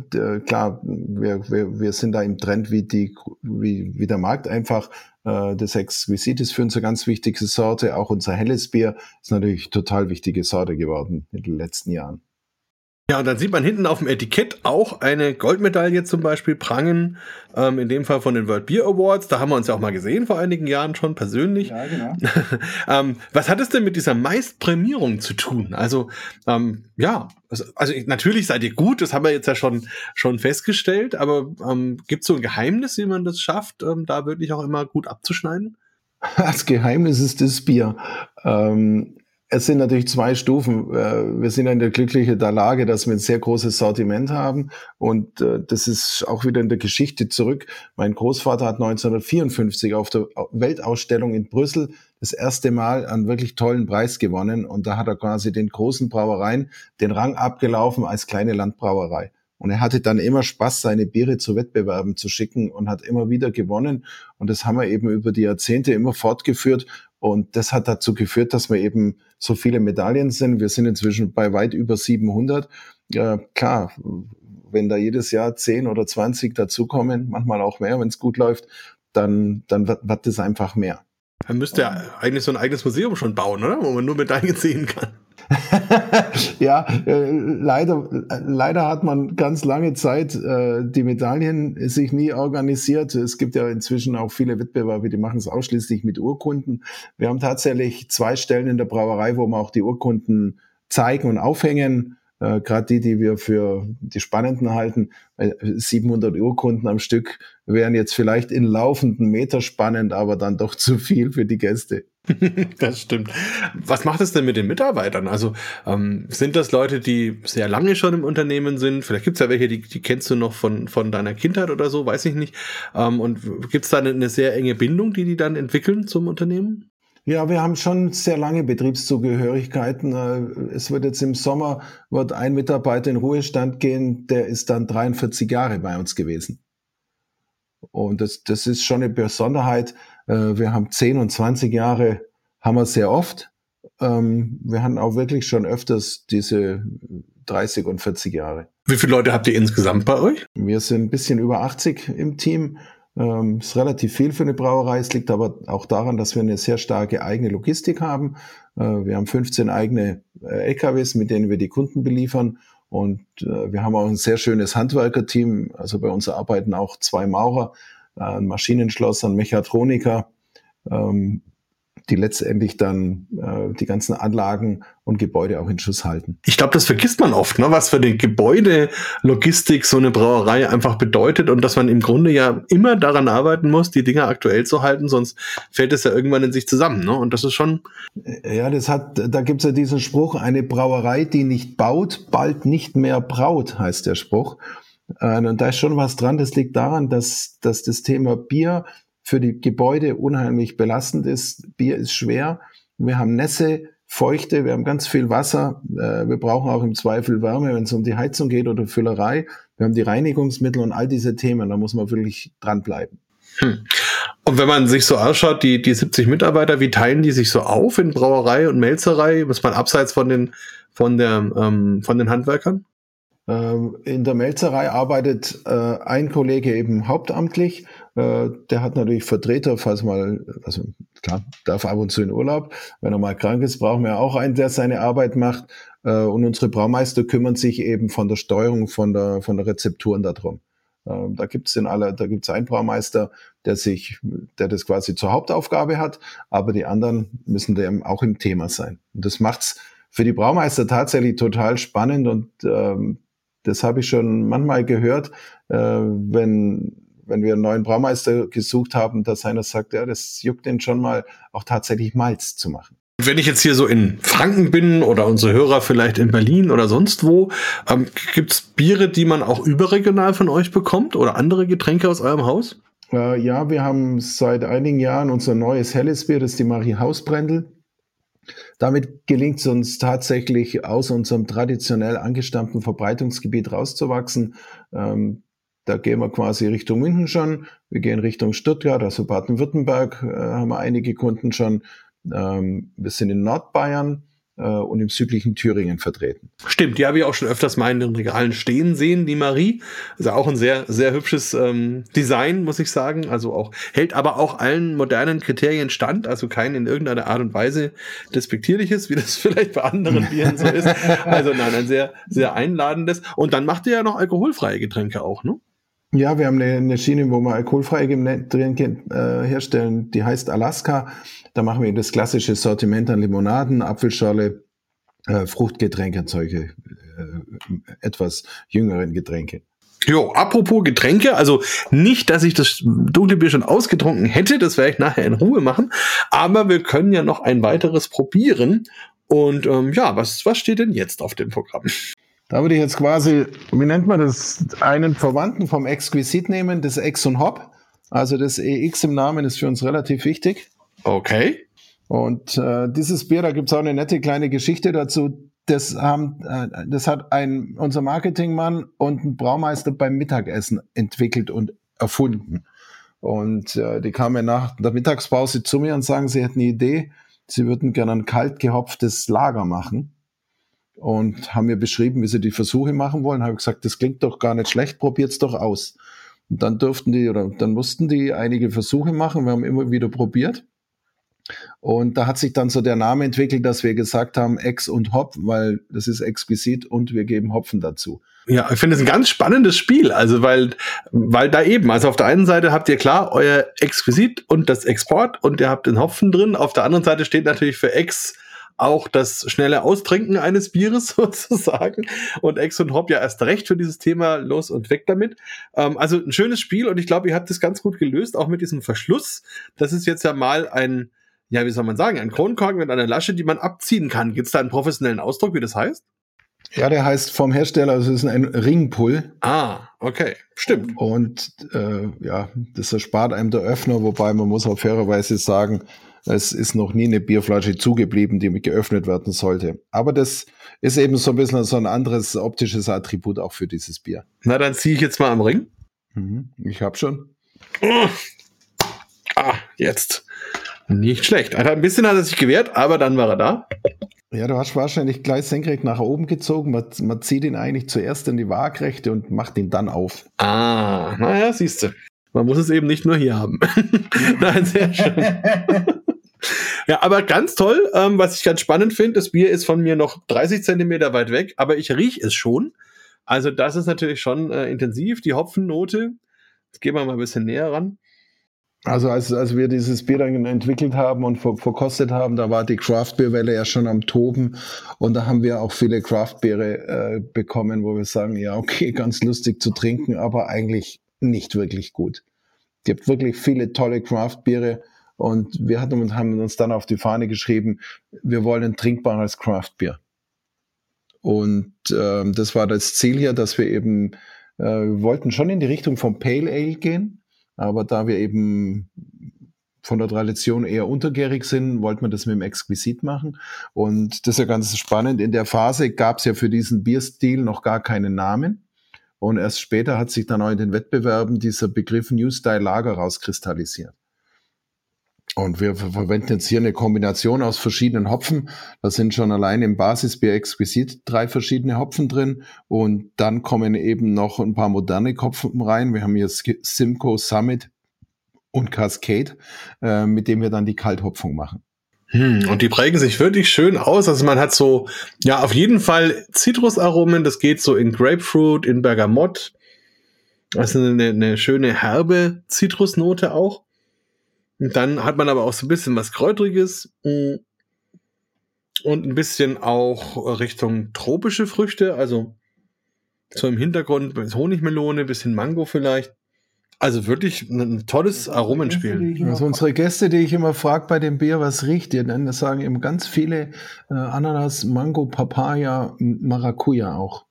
Speaker 2: klar, wir, wir, wir sind da im Trend, wie, die, wie, wie der Markt einfach äh, das Exquisit ist für uns eine ganz wichtige Sorte. Auch unser helles Bier ist natürlich total wichtige Sorte geworden in den letzten Jahren.
Speaker 1: Ja, und dann sieht man hinten auf dem Etikett auch eine Goldmedaille zum Beispiel prangen, ähm, in dem Fall von den World Beer Awards. Da haben wir uns ja auch mal gesehen vor einigen Jahren schon persönlich. Ja, genau. ähm, was hat es denn mit dieser Meistprämierung zu tun? Also, ähm, ja, also, also natürlich seid ihr gut, das haben wir jetzt ja schon, schon festgestellt, aber ähm, gibt es so ein Geheimnis, wie man das schafft, ähm, da wirklich auch immer gut abzuschneiden?
Speaker 2: Das Geheimnis ist das Bier. Ähm, es sind natürlich zwei Stufen. Äh, wir sind in der glücklichen Lage, dass wir ein sehr großes Sortiment haben. Und äh, das ist auch wieder in der Geschichte zurück. Mein Großvater hat 1954 auf der Weltausstellung in Brüssel das erste Mal einen wirklich tollen Preis gewonnen. Und da hat er quasi den großen Brauereien den Rang abgelaufen als kleine Landbrauerei. Und er hatte dann immer Spaß, seine Biere zu Wettbewerben zu schicken und hat immer wieder gewonnen. Und das haben wir eben über die Jahrzehnte immer fortgeführt. Und das hat dazu geführt, dass wir eben so viele Medaillen sind. Wir sind inzwischen bei weit über 700. Ja, klar, wenn da jedes Jahr 10 oder 20 dazukommen, manchmal auch mehr, wenn es gut läuft, dann, dann wird, wird das einfach mehr.
Speaker 1: Dann müsste er eigentlich so ein eigenes Museum schon bauen, oder? Wo man nur Medaillen sehen kann.
Speaker 2: ja, äh, leider, leider hat man ganz lange Zeit äh, die Medaillen sich nie organisiert. Es gibt ja inzwischen auch viele Wettbewerbe, die machen es ausschließlich mit Urkunden. Wir haben tatsächlich zwei Stellen in der Brauerei, wo wir auch die Urkunden zeigen und aufhängen. Äh, Gerade die, die wir für die spannenden halten, 700 Urkunden am Stück wären jetzt vielleicht in laufenden Meter spannend, aber dann doch zu viel für die Gäste.
Speaker 1: das stimmt. Was macht es denn mit den Mitarbeitern? Also ähm, sind das Leute, die sehr lange schon im Unternehmen sind? Vielleicht gibt es ja welche, die, die kennst du noch von, von deiner Kindheit oder so, weiß ich nicht. Ähm, und gibt es da eine, eine sehr enge Bindung, die die dann entwickeln zum Unternehmen?
Speaker 2: Ja, wir haben schon sehr lange Betriebszugehörigkeiten. Äh, es wird jetzt im Sommer, wird ein Mitarbeiter in Ruhestand gehen, der ist dann 43 Jahre bei uns gewesen. Und das, das ist schon eine Besonderheit. Äh, wir haben 10 und 20 Jahre, haben wir sehr oft. Ähm, wir haben auch wirklich schon öfters diese 30 und 40 Jahre.
Speaker 1: Wie viele Leute habt ihr insgesamt bei euch?
Speaker 2: Wir sind ein bisschen über 80 im Team. Ähm, ist relativ viel für eine Brauerei. Es liegt aber auch daran, dass wir eine sehr starke eigene Logistik haben. Äh, wir haben 15 eigene äh, LKWs, mit denen wir die Kunden beliefern und äh, wir haben auch ein sehr schönes Handwerkerteam. Also bei uns arbeiten auch zwei Maurer, äh, ein Maschinenschlosser, ein Mechatroniker. Ähm, die letztendlich dann äh, die ganzen Anlagen und Gebäude auch in Schuss halten.
Speaker 1: Ich glaube, das vergisst man oft, ne? was für die Gebäudelogistik so eine Brauerei einfach bedeutet und dass man im Grunde ja immer daran arbeiten muss, die Dinger aktuell zu halten, sonst fällt es ja irgendwann in sich zusammen. Ne? Und das ist schon.
Speaker 2: Ja, das hat, da gibt's ja diesen Spruch, eine Brauerei, die nicht baut, bald nicht mehr braut, heißt der Spruch. Äh, und da ist schon was dran. Das liegt daran, dass, dass das Thema Bier für die Gebäude unheimlich belastend ist. Bier ist schwer. Wir haben Nässe, Feuchte, wir haben ganz viel Wasser. Äh, wir brauchen auch im Zweifel Wärme, wenn es um die Heizung geht oder Füllerei. Wir haben die Reinigungsmittel und all diese Themen. Da muss man wirklich dranbleiben.
Speaker 1: Hm. Und wenn man sich so anschaut, die, die 70 Mitarbeiter, wie teilen die sich so auf in Brauerei und Melzerei? Was man abseits von den, von der, ähm, von den Handwerkern?
Speaker 2: Ähm, in der Melzerei arbeitet äh, ein Kollege eben hauptamtlich. Äh, der hat natürlich Vertreter, falls mal, also klar, darf ab und zu in Urlaub. Wenn er mal krank ist, brauchen wir auch einen, der seine Arbeit macht. Äh, und unsere Braumeister kümmern sich eben von der Steuerung, von der, von der Rezepturen darum. Ähm, da gibt es aller, da gibt einen Braumeister, der sich, der das quasi zur Hauptaufgabe hat, aber die anderen müssen dem auch im Thema sein. Und das macht's für die Braumeister tatsächlich total spannend und ähm, das habe ich schon manchmal gehört, äh, wenn, wenn wir einen neuen Braumeister gesucht haben, dass einer sagt, ja, das juckt den schon mal, auch tatsächlich Malz zu machen.
Speaker 1: Wenn ich jetzt hier so in Franken bin oder unsere Hörer vielleicht in Berlin oder sonst wo, ähm, gibt es Biere, die man auch überregional von euch bekommt oder andere Getränke aus eurem Haus?
Speaker 2: Äh, ja, wir haben seit einigen Jahren unser neues helles Bier, das ist die Marie Hausbrendel. Damit gelingt es uns tatsächlich aus unserem traditionell angestammten Verbreitungsgebiet rauszuwachsen. Ähm, da gehen wir quasi Richtung München schon. Wir gehen Richtung Stuttgart, also Baden-Württemberg äh, haben wir einige Kunden schon. Ähm, wir sind in Nordbayern äh, und im südlichen Thüringen vertreten.
Speaker 1: Stimmt, die habe ich auch schon öfters mal in den Regalen stehen sehen, die Marie. Also auch ein sehr, sehr hübsches ähm, Design, muss ich sagen. Also auch, hält aber auch allen modernen Kriterien stand, also kein in irgendeiner Art und Weise despektierliches, wie das vielleicht bei anderen Bieren so ist. Also nein, ein sehr, sehr einladendes. Und dann macht ihr ja noch alkoholfreie Getränke auch, ne?
Speaker 2: Ja, wir haben eine, Schiene, wo wir alkoholfreie Getränke äh, herstellen, die heißt Alaska. Da machen wir das klassische Sortiment an Limonaden, Apfelschorle, äh, Fruchtgetränke und solche äh, etwas jüngeren Getränke.
Speaker 1: Jo, apropos Getränke, also nicht, dass ich das dunkle Bier schon ausgetrunken hätte, das werde ich nachher in Ruhe machen, aber wir können ja noch ein weiteres probieren. Und ähm, ja, was, was steht denn jetzt auf dem Programm?
Speaker 2: Da würde ich jetzt quasi, wie nennt man das, einen Verwandten vom Exquisit nehmen, das Ex und Hop. Also das EX im Namen ist für uns relativ wichtig.
Speaker 1: Okay.
Speaker 2: Und äh, dieses Bier, da gibt's auch eine nette kleine Geschichte dazu. Das, haben, äh, das hat ein, unser Marketingmann und ein Braumeister beim Mittagessen entwickelt und erfunden. Und äh, die kamen nach der Mittagspause zu mir und sagen, sie hätten eine Idee, sie würden gerne ein kalt gehopftes Lager machen und haben mir beschrieben, wie sie die Versuche machen wollen. Habe gesagt, das klingt doch gar nicht schlecht, probiert's doch aus. Und dann durften die oder dann mussten die einige Versuche machen. Wir haben immer wieder probiert. Und da hat sich dann so der Name entwickelt, dass wir gesagt haben, Ex und Hop, weil das ist exquisit und wir geben Hopfen dazu.
Speaker 1: Ja, ich finde es ein ganz spannendes Spiel. Also, weil, weil da eben, also auf der einen Seite habt ihr klar euer Exquisit und das Export und ihr habt den Hopfen drin. Auf der anderen Seite steht natürlich für Ex auch das schnelle Austrinken eines Bieres sozusagen. Und Ex und Hop ja erst recht für dieses Thema los und weg damit. Ähm, also ein schönes Spiel und ich glaube, ihr habt das ganz gut gelöst, auch mit diesem Verschluss. Das ist jetzt ja mal ein, ja, wie soll man sagen, ein Kronkorken mit einer Lasche, die man abziehen kann. Gibt es da einen professionellen Ausdruck, wie das heißt?
Speaker 2: Ja, der heißt vom Hersteller, also es ist ein Ringpull.
Speaker 1: Ah, okay, stimmt.
Speaker 2: Und äh, ja, das erspart einem der Öffner, wobei man muss auch fairerweise sagen, es ist noch nie eine Bierflasche zugeblieben, die geöffnet werden sollte. Aber das ist eben so ein bisschen so ein anderes optisches Attribut auch für dieses Bier.
Speaker 1: Na, dann ziehe ich jetzt mal am Ring.
Speaker 2: Mhm, ich habe schon.
Speaker 1: Ah, jetzt. Nicht schlecht. Ein bisschen hat er sich gewehrt, aber dann war er da.
Speaker 2: Ja, du hast wahrscheinlich gleich senkrecht nach oben gezogen. Man, man zieht ihn eigentlich zuerst in die Waagrechte und macht ihn dann auf.
Speaker 1: Ah, naja, siehst du. Man muss es eben nicht nur hier haben. Nein, sehr schön. Ja, aber ganz toll, ähm, was ich ganz spannend finde, das Bier ist von mir noch 30 Zentimeter weit weg, aber ich rieche es schon. Also das ist natürlich schon äh, intensiv, die Hopfennote. Jetzt gehen wir mal ein bisschen näher ran.
Speaker 2: Also als, als wir dieses Bier dann entwickelt haben und ver verkostet haben, da war die Craft-Bier-Welle ja schon am Toben und da haben wir auch viele Craft-Biere äh, bekommen, wo wir sagen, ja, okay, ganz lustig zu trinken, aber eigentlich nicht wirklich gut. Es gibt wirklich viele tolle Craft-Biere und wir hatten, haben uns dann auf die Fahne geschrieben, wir wollen ein trinkbares Craft-Bier. Und ähm, das war das Ziel hier, dass wir eben, äh, wir wollten schon in die Richtung vom Pale Ale gehen, aber da wir eben von der Tradition eher untergärig sind, wollte man das mit dem Exquisit machen. Und das ist ja ganz spannend. In der Phase gab es ja für diesen Bierstil noch gar keinen Namen. Und erst später hat sich dann auch in den Wettbewerben dieser Begriff New Style Lager rauskristallisiert. Und wir verwenden jetzt hier eine Kombination aus verschiedenen Hopfen. Da sind schon allein im Basisbier exquisit drei verschiedene Hopfen drin. Und dann kommen eben noch ein paar moderne Hopfen rein. Wir haben hier Simcoe Summit und Cascade, äh, mit dem wir dann die Kalthopfung machen.
Speaker 1: Hm, und die prägen sich wirklich schön aus. Also man hat so, ja, auf jeden Fall Zitrusaromen. Das geht so in Grapefruit, in Bergamott. Das ist eine, eine schöne herbe Zitrusnote auch. Und dann hat man aber auch so ein bisschen was Kräutriges mm, und ein bisschen auch Richtung tropische Früchte, also so im Hintergrund Honigmelone, bisschen Mango vielleicht. Also wirklich ein tolles Aromenspiel.
Speaker 2: Also unsere Gäste, die ich immer frage bei dem Bier, was riecht ihr denn? Das sagen eben ganz viele äh, Ananas, Mango, Papaya, Maracuja auch.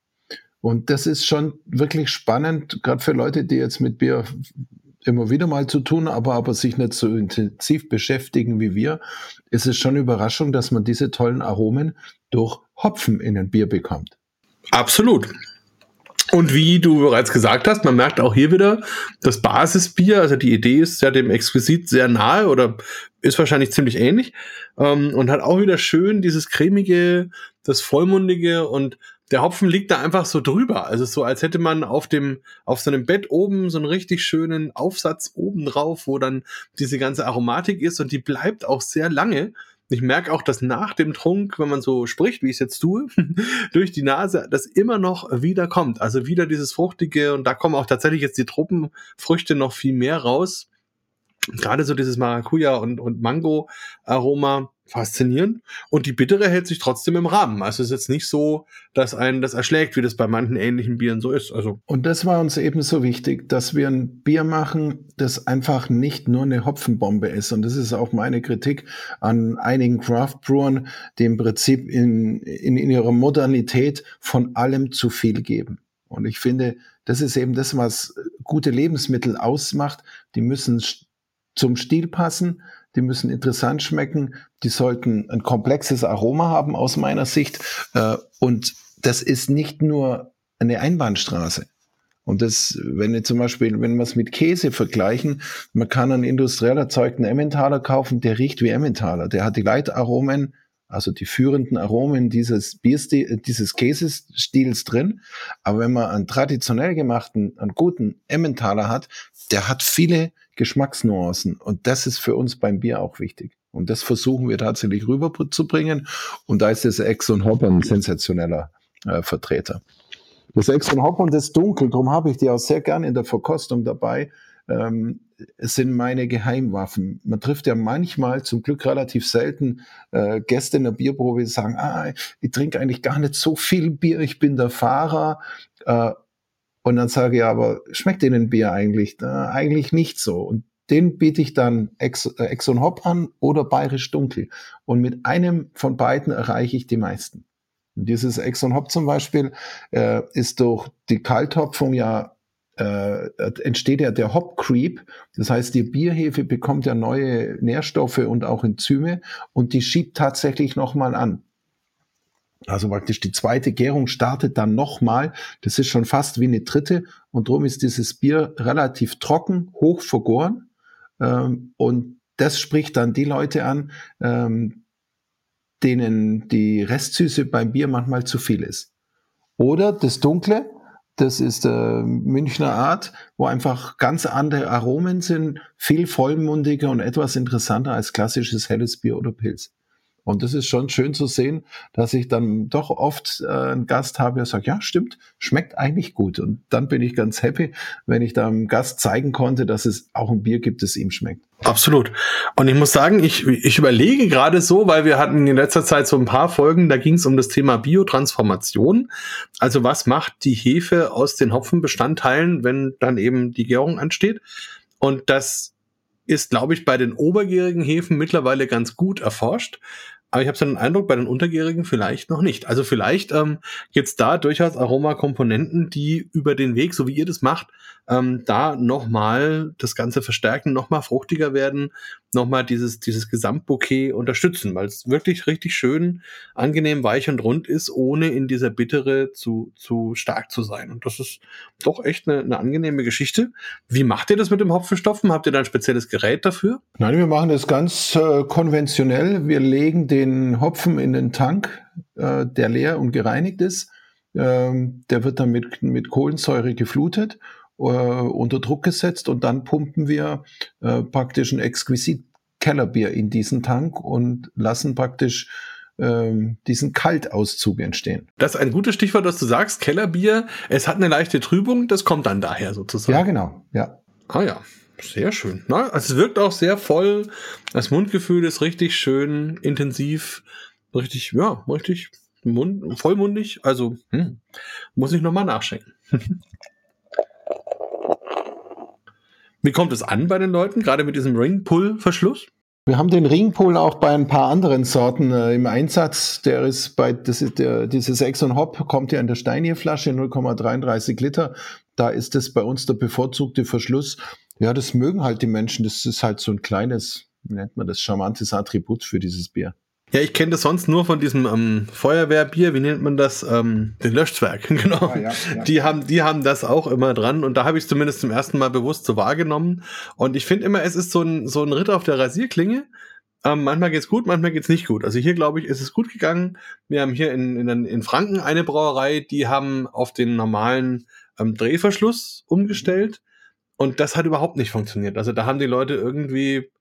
Speaker 2: Und das ist schon wirklich spannend, gerade für Leute, die jetzt mit Bier immer wieder mal zu tun, aber, aber sich nicht so intensiv beschäftigen wie wir, ist es schon Überraschung, dass man diese tollen Aromen durch Hopfen in ein Bier bekommt.
Speaker 1: Absolut. Und wie du bereits gesagt hast, man merkt auch hier wieder das Basisbier, also die Idee ist ja dem Exquisit sehr nahe oder ist wahrscheinlich ziemlich ähnlich ähm, und hat auch wieder schön dieses cremige, das vollmundige und der Hopfen liegt da einfach so drüber. Also so, als hätte man auf dem, auf so einem Bett oben so einen richtig schönen Aufsatz oben drauf, wo dann diese ganze Aromatik ist und die bleibt auch sehr lange. Ich merke auch, dass nach dem Trunk, wenn man so spricht, wie ich es jetzt tue, durch die Nase, das immer noch wieder kommt. Also wieder dieses Fruchtige und da kommen auch tatsächlich jetzt die Truppenfrüchte noch viel mehr raus. Gerade so dieses Maracuja und, und Mango-Aroma faszinierend. Und die bittere hält sich trotzdem im Rahmen. Also es ist jetzt nicht so, dass einen das erschlägt, wie das bei manchen ähnlichen Bieren so ist. Also.
Speaker 2: Und das war uns eben so wichtig, dass wir ein Bier machen, das einfach nicht nur eine Hopfenbombe ist. Und das ist auch meine Kritik an einigen Craft-Brewern, die im Prinzip in, in, in ihrer Modernität von allem zu viel geben. Und ich finde, das ist eben das, was gute Lebensmittel ausmacht. Die müssen zum Stil passen, die müssen interessant schmecken, die sollten ein komplexes Aroma haben aus meiner Sicht. Äh, und das ist nicht nur eine Einbahnstraße. Und das, wenn wir zum Beispiel, wenn wir es mit Käse vergleichen, man kann einen industriell erzeugten Emmentaler kaufen, der riecht wie Emmentaler. Der hat die Leitaromen, also die führenden Aromen dieses Bierstil, dieses Käsestils drin. Aber wenn man einen traditionell gemachten, einen guten Emmentaler hat, der hat viele Geschmacksnuancen. Und das ist für uns beim Bier auch wichtig. Und das versuchen wir tatsächlich rüberzubringen. Und da ist das Exxon Hopper ein sensationeller äh, Vertreter. Das Hopper und das Dunkel, darum habe ich die auch sehr gerne in der Verkostung dabei, ähm, sind meine Geheimwaffen. Man trifft ja manchmal, zum Glück relativ selten, äh, Gäste in der Bierprobe, die sagen, ah, ich trinke eigentlich gar nicht so viel Bier, ich bin der Fahrer. Äh, und dann sage ich, aber schmeckt Ihnen Bier eigentlich? Äh, eigentlich nicht so. Und den biete ich dann äh, Exxon Hop an oder Bayerisch Dunkel. Und mit einem von beiden erreiche ich die meisten. Und dieses Exxon Hop zum Beispiel äh, ist durch die Kalthopfung ja äh, entsteht ja der Hop Creep. Das heißt, die Bierhefe bekommt ja neue Nährstoffe und auch Enzyme und die schiebt tatsächlich nochmal an. Also praktisch die zweite Gärung startet dann nochmal. Das ist schon fast wie eine dritte. Und darum ist dieses Bier relativ trocken, hoch vergoren. Ähm, und das spricht dann die Leute an, ähm, denen die Restsüße beim Bier manchmal zu viel ist. Oder das Dunkle, das ist äh, Münchner Art, wo einfach ganz andere Aromen sind, viel vollmundiger und etwas interessanter als klassisches helles Bier oder Pilz. Und das ist schon schön zu sehen, dass ich dann doch oft äh, einen Gast habe, der sagt, ja, stimmt, schmeckt eigentlich gut. Und dann bin ich ganz happy, wenn ich einem Gast zeigen konnte, dass es auch ein Bier gibt, das ihm schmeckt.
Speaker 1: Absolut. Und ich muss sagen, ich, ich überlege gerade so, weil wir hatten in letzter Zeit so ein paar Folgen, da ging es um das Thema Biotransformation. Also was macht die Hefe aus den Hopfenbestandteilen, wenn dann eben die Gärung ansteht? Und das ist, glaube ich, bei den obergärigen Hefen mittlerweile ganz gut erforscht. Aber ich habe so den Eindruck, bei den Untergärigen vielleicht noch nicht. Also vielleicht ähm, gibt da durchaus Aromakomponenten, die über den Weg, so wie ihr das macht, ähm, da nochmal das Ganze verstärken, nochmal fruchtiger werden, nochmal dieses, dieses Gesamtbouquet unterstützen, weil es wirklich richtig schön, angenehm, weich und rund ist, ohne in dieser Bittere zu, zu stark zu sein. Und das ist doch echt eine, eine angenehme Geschichte. Wie macht ihr das mit dem Hopfenstopfen? Habt ihr da ein spezielles Gerät dafür?
Speaker 2: Nein, wir machen das ganz äh, konventionell. Wir legen den Hopfen in den Tank, äh, der leer und gereinigt ist. Ähm, der wird dann mit, mit Kohlensäure geflutet äh, unter Druck gesetzt und dann pumpen wir äh, praktisch ein exquisit Kellerbier in diesen Tank und lassen praktisch ähm, diesen Kaltauszug entstehen.
Speaker 1: Das ist ein gutes Stichwort, dass du sagst, Kellerbier, es hat eine leichte Trübung, das kommt dann daher sozusagen.
Speaker 2: Ja, genau, ja.
Speaker 1: Ah ja, sehr schön. Na, also es wirkt auch sehr voll. Das Mundgefühl ist richtig schön, intensiv, richtig, ja, richtig mund, vollmundig. Also hm, muss ich nochmal nachschenken. Wie kommt es an bei den Leuten, gerade mit diesem Ringpull-Verschluss?
Speaker 2: Wir haben den Ringpull auch bei ein paar anderen Sorten äh, im Einsatz. Der ist bei, das ist der, dieses Exxon Hop kommt ja in der Steinierflasche 0,33 Liter. Da ist das bei uns der bevorzugte Verschluss. Ja, das mögen halt die Menschen. Das ist halt so ein kleines, wie nennt man das, charmantes Attribut für dieses Bier.
Speaker 1: Ja, ich kenne das sonst nur von diesem ähm, Feuerwehrbier, wie nennt man das? Ähm, den Löschzwerg, genau. Ah, ja, ja. Die haben, die haben das auch immer dran und da habe ich es zumindest zum ersten Mal bewusst so wahrgenommen. Und ich finde immer, es ist so ein, so ein Ritt auf der Rasierklinge. Ähm, manchmal geht's gut, manchmal geht's nicht gut. Also hier, glaube ich, ist es gut gegangen. Wir haben hier in, in, in Franken eine Brauerei, die haben auf den normalen ähm, Drehverschluss umgestellt. Und das hat überhaupt nicht funktioniert. Also da haben die Leute irgendwie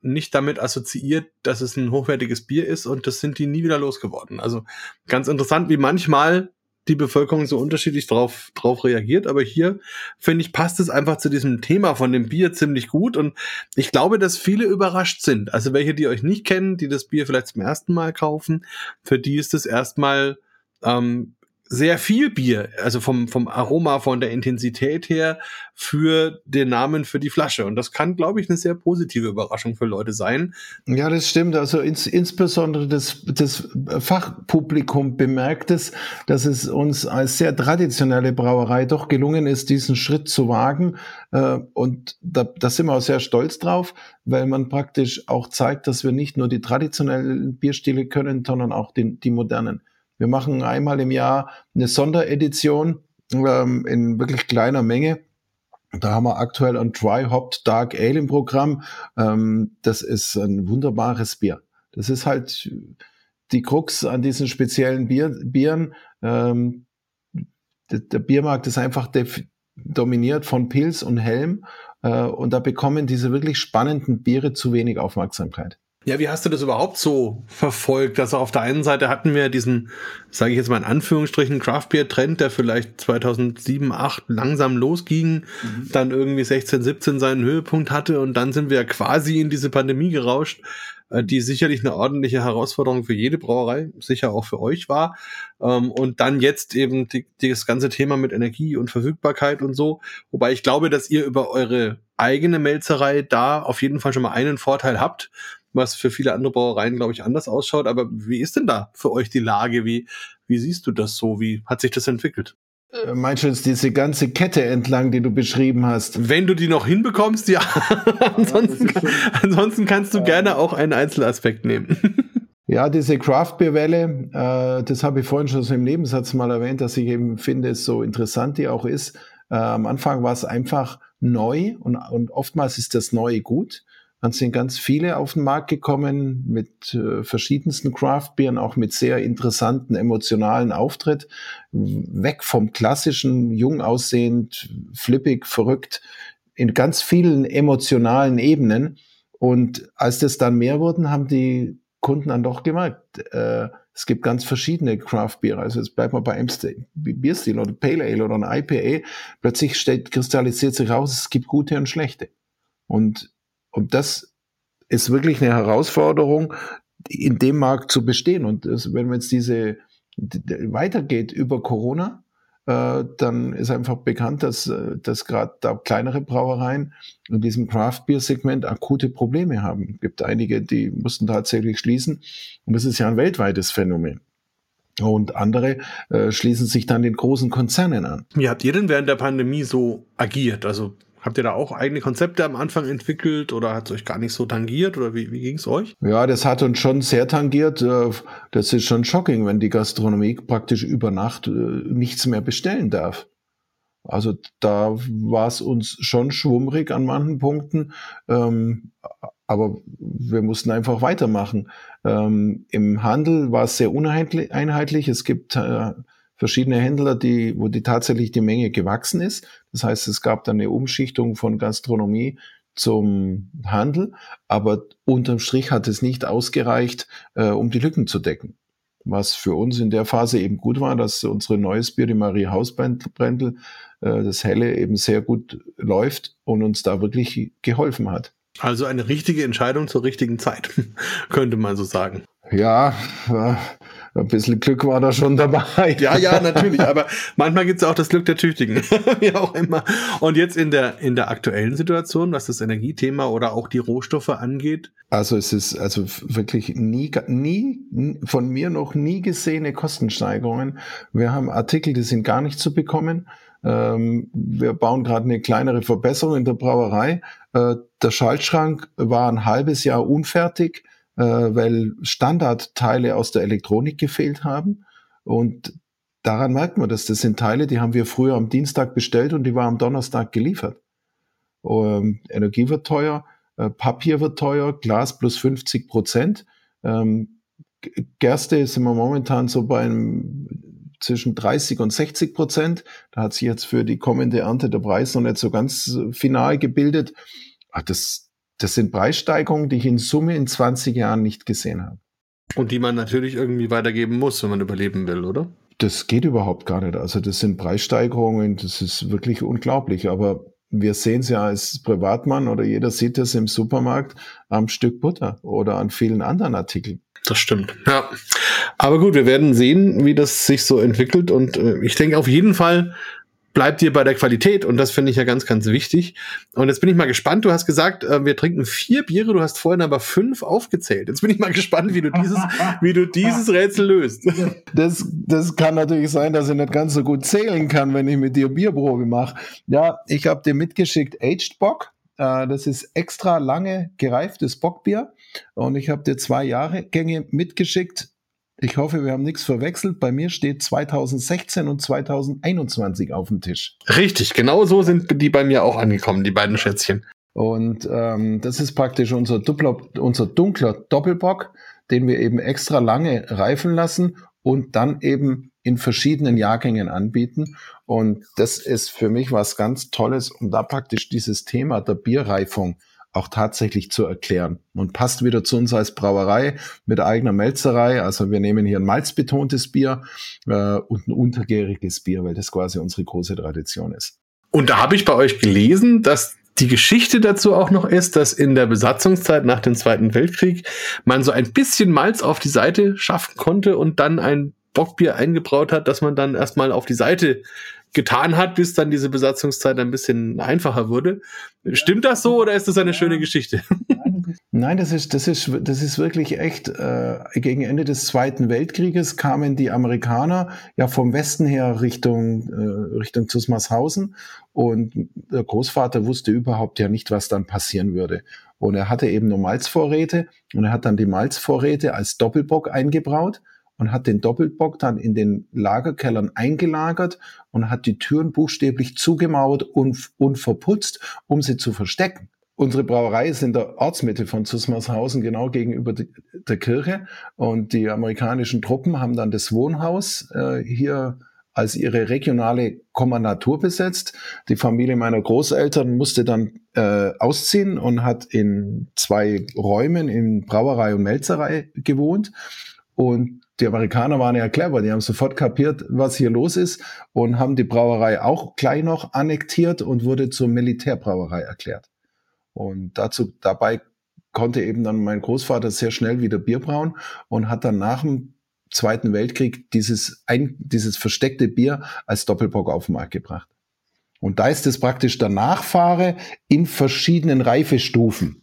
Speaker 1: nicht damit assoziiert, dass es ein hochwertiges Bier ist und das sind die nie wieder losgeworden. Also ganz interessant, wie manchmal die Bevölkerung so unterschiedlich drauf, drauf reagiert. Aber hier, finde ich, passt es einfach zu diesem Thema von dem Bier ziemlich gut. Und ich glaube, dass viele überrascht sind. Also welche, die euch nicht kennen, die das Bier vielleicht zum ersten Mal kaufen, für die ist es erstmal ähm, sehr viel Bier, also vom, vom Aroma, von der Intensität her, für den Namen für die Flasche. Und das kann, glaube ich, eine sehr positive Überraschung für Leute sein.
Speaker 2: Ja, das stimmt. Also ins, insbesondere das, das Fachpublikum bemerkt es, dass es uns als sehr traditionelle Brauerei doch gelungen ist, diesen Schritt zu wagen. Äh, und da, da sind wir auch sehr stolz drauf, weil man praktisch auch zeigt, dass wir nicht nur die traditionellen Bierstile können, sondern auch den, die modernen. Wir machen einmal im Jahr eine Sonderedition ähm, in wirklich kleiner Menge. Da haben wir aktuell ein Dry Hopped Dark Ale im Programm. Ähm, das ist ein wunderbares Bier. Das ist halt die Krux an diesen speziellen Bier, Bieren. Ähm, der, der, Biermarkt ist einfach dominiert von Pils und Helm. Äh, und da bekommen diese wirklich spannenden Biere zu wenig Aufmerksamkeit.
Speaker 1: Ja, wie hast du das überhaupt so verfolgt? Also auf der einen Seite hatten wir diesen, sage ich jetzt mal in Anführungsstrichen, Craft Beer Trend, der vielleicht 2007, 2008 langsam losging, mhm. dann irgendwie 16, 17 seinen Höhepunkt hatte und dann sind wir quasi in diese Pandemie gerauscht, äh, die sicherlich eine ordentliche Herausforderung für jede Brauerei, sicher auch für euch war. Ähm, und dann jetzt eben die, das ganze Thema mit Energie und Verfügbarkeit und so. Wobei ich glaube, dass ihr über eure eigene Melzerei da auf jeden Fall schon mal einen Vorteil habt, was für viele andere Brauereien, glaube ich, anders ausschaut. Aber wie ist denn da für euch die Lage? Wie, wie siehst du das so? Wie hat sich das entwickelt?
Speaker 2: Äh, meinst du jetzt diese ganze Kette entlang, die du beschrieben hast?
Speaker 1: Wenn du die noch hinbekommst, ja. ansonsten, ansonsten kannst du gerne auch einen Einzelaspekt nehmen.
Speaker 2: Ja, diese Craft Beer Welle, äh, das habe ich vorhin schon so im Nebensatz mal erwähnt, dass ich eben finde, so interessant die auch ist. Äh, am Anfang war es einfach neu und, und oftmals ist das Neue gut. Dann sind ganz viele auf den Markt gekommen mit äh, verschiedensten Craft-Bieren, auch mit sehr interessanten emotionalen Auftritt. Weg vom klassischen, jung aussehend, flippig, verrückt, in ganz vielen emotionalen Ebenen. Und als das dann mehr wurden, haben die Kunden dann doch gemerkt, äh, es gibt ganz verschiedene Craft Beer. Also jetzt bleibt man bei einem Bierstil oder Pale Ale oder ein IPA. Plötzlich steht, kristallisiert sich raus, es gibt gute und schlechte. Und, und das ist wirklich eine Herausforderung, in dem Markt zu bestehen. Und das, wenn man jetzt diese weitergeht über Corona, äh, dann ist einfach bekannt, dass, äh, dass gerade da kleinere Brauereien in diesem Craft Beer Segment akute Probleme haben. Es gibt einige, die mussten tatsächlich schließen. Und das ist ja ein weltweites Phänomen. Und andere äh, schließen sich dann den großen Konzernen an.
Speaker 1: Wie habt ihr denn während der Pandemie so agiert? Also Habt ihr da auch eigene Konzepte am Anfang entwickelt oder hat es euch gar nicht so tangiert oder wie, wie ging es euch?
Speaker 2: Ja, das hat uns schon sehr tangiert. Äh, das ist schon shocking, wenn die Gastronomie praktisch über Nacht äh, nichts mehr bestellen darf. Also da war es uns schon schwummrig an manchen Punkten, ähm, aber wir mussten einfach weitermachen. Ähm, Im Handel war es sehr uneinheitlich. Es gibt äh, verschiedene Händler, die, wo die tatsächlich die Menge gewachsen ist. Das heißt, es gab dann eine Umschichtung von Gastronomie zum Handel, aber unterm Strich hat es nicht ausgereicht, äh, um die Lücken zu decken. Was für uns in der Phase eben gut war, dass unsere neues Bier, die Marie Hausbrendel, äh, das Helle eben sehr gut läuft und uns da wirklich geholfen hat.
Speaker 1: Also eine richtige Entscheidung zur richtigen Zeit, könnte man so sagen.
Speaker 2: Ja, äh, ein bisschen Glück war da schon dabei.
Speaker 1: Ja, ja, natürlich. Aber manchmal gibt es auch das Glück der Tüchtigen. Wie auch immer. Und jetzt in der, in der aktuellen Situation, was das Energiethema oder auch die Rohstoffe angeht?
Speaker 2: Also es ist also wirklich nie, nie, von mir noch nie gesehene Kostensteigerungen. Wir haben Artikel, die sind gar nicht zu bekommen. Ähm, wir bauen gerade eine kleinere Verbesserung in der Brauerei. Äh, der Schaltschrank war ein halbes Jahr unfertig äh, weil Standardteile aus der Elektronik gefehlt haben. Und daran merkt man, dass das sind Teile, die haben wir früher am Dienstag bestellt und die waren am Donnerstag geliefert. Ähm, Energie wird teuer, äh, Papier wird teuer, Glas plus 50 Prozent. Ähm, Gerste sind wir momentan so bei einem, zwischen 30 und 60 Prozent. Da hat sich jetzt für die kommende Ernte der Preis noch nicht so ganz äh, final gebildet. Ach, das, das sind Preissteigerungen, die ich in Summe in 20 Jahren nicht gesehen habe.
Speaker 1: Und die man natürlich irgendwie weitergeben muss, wenn man überleben will, oder?
Speaker 2: Das geht überhaupt gar nicht. Also das sind Preissteigerungen, das ist wirklich unglaublich. Aber wir sehen es ja als Privatmann oder jeder sieht das im Supermarkt am Stück Butter oder an vielen anderen Artikeln.
Speaker 1: Das stimmt. Ja. Aber gut, wir werden sehen, wie das sich so entwickelt. Und äh, ich denke auf jeden Fall, bleibt dir bei der Qualität und das finde ich ja ganz, ganz wichtig. Und jetzt bin ich mal gespannt. Du hast gesagt, äh, wir trinken vier Biere, du hast vorhin aber fünf aufgezählt. Jetzt bin ich mal gespannt, wie du dieses, wie du dieses Rätsel löst.
Speaker 2: Das, das kann natürlich sein, dass ich nicht ganz so gut zählen kann, wenn ich mit dir Bierprobe mache. Ja, ich habe dir mitgeschickt Aged Bock. Äh, das ist extra lange gereiftes Bockbier. Und ich habe dir zwei Jahrgänge mitgeschickt. Ich hoffe, wir haben nichts verwechselt. Bei mir steht 2016 und 2021 auf dem Tisch.
Speaker 1: Richtig, genau so sind die bei mir auch angekommen, die beiden Schätzchen.
Speaker 2: Und ähm, das ist praktisch unser, Dupler, unser dunkler Doppelbock, den wir eben extra lange reifen lassen und dann eben in verschiedenen Jahrgängen anbieten. Und das ist für mich was ganz Tolles, um da praktisch dieses Thema der Bierreifung auch tatsächlich zu erklären. Und passt wieder zu uns als Brauerei mit eigener Melzerei. Also wir nehmen hier ein malzbetontes Bier äh, und ein untergäriges Bier, weil das quasi unsere große Tradition ist.
Speaker 1: Und da habe ich bei euch gelesen, dass die Geschichte dazu auch noch ist, dass in der Besatzungszeit nach dem Zweiten Weltkrieg man so ein bisschen Malz auf die Seite schaffen konnte und dann ein Bockbier eingebraut hat, dass man dann erstmal auf die Seite getan hat, bis dann diese Besatzungszeit ein bisschen einfacher wurde. Stimmt das so oder ist das eine schöne Geschichte?
Speaker 2: Nein, das ist, das ist, das ist wirklich echt. Äh, gegen Ende des Zweiten Weltkrieges kamen die Amerikaner ja vom Westen her Richtung, äh, Richtung Zusmarshausen und der Großvater wusste überhaupt ja nicht, was dann passieren würde. Und er hatte eben nur Malzvorräte und er hat dann die Malzvorräte als Doppelbock eingebraut und hat den Doppelbock dann in den Lagerkellern eingelagert und hat die Türen buchstäblich zugemauert und, und verputzt, um sie zu verstecken. Unsere Brauerei ist in der Ortsmitte von Zusmarshausen, genau gegenüber de, der Kirche. Und die amerikanischen Truppen haben dann das Wohnhaus äh, hier als ihre regionale Kommandatur besetzt. Die Familie meiner Großeltern musste dann äh, ausziehen und hat in zwei Räumen in Brauerei und Melzerei gewohnt. Und die Amerikaner waren ja clever, die haben sofort kapiert, was hier los ist und haben die Brauerei auch gleich noch annektiert und wurde zur Militärbrauerei erklärt. Und dazu, dabei konnte eben dann mein Großvater sehr schnell wieder Bier brauen und hat dann nach dem Zweiten Weltkrieg dieses, ein, dieses versteckte Bier als Doppelbock auf den Markt gebracht. Und da ist es praktisch der Nachfahre in verschiedenen Reifestufen.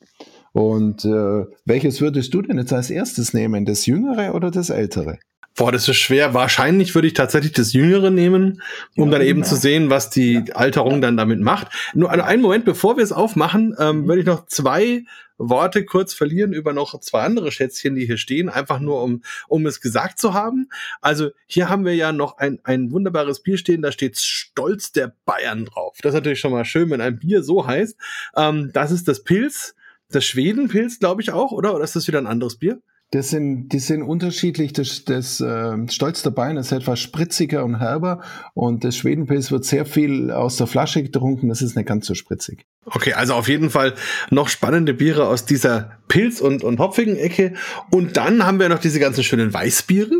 Speaker 2: Und äh, welches würdest du denn jetzt als erstes nehmen? Das jüngere oder das ältere?
Speaker 1: Boah, das ist schwer. Wahrscheinlich würde ich tatsächlich das Jüngere nehmen, um ja, dann eben genau. zu sehen, was die ja. Alterung dann damit macht. Nur einen Moment, bevor wir es aufmachen, ähm, mhm. würde ich noch zwei Worte kurz verlieren über noch zwei andere Schätzchen, die hier stehen, einfach nur um, um es gesagt zu haben. Also hier haben wir ja noch ein, ein wunderbares Bier stehen, da steht Stolz der Bayern drauf. Das ist natürlich schon mal schön, wenn ein Bier so heißt. Ähm, das ist das Pilz das Schwedenpilz, glaube ich auch, oder? Oder ist das wieder ein anderes Bier?
Speaker 2: Das sind, die sind unterschiedlich. Das, das äh, Stolz der Bein ist etwas spritziger und herber und das Schwedenpilz wird sehr viel aus der Flasche getrunken. Das ist nicht ganz so spritzig.
Speaker 1: Okay, also auf jeden Fall noch spannende Biere aus dieser Pilz- und, und hopfigen Ecke. Und dann haben wir noch diese ganzen schönen Weißbiere.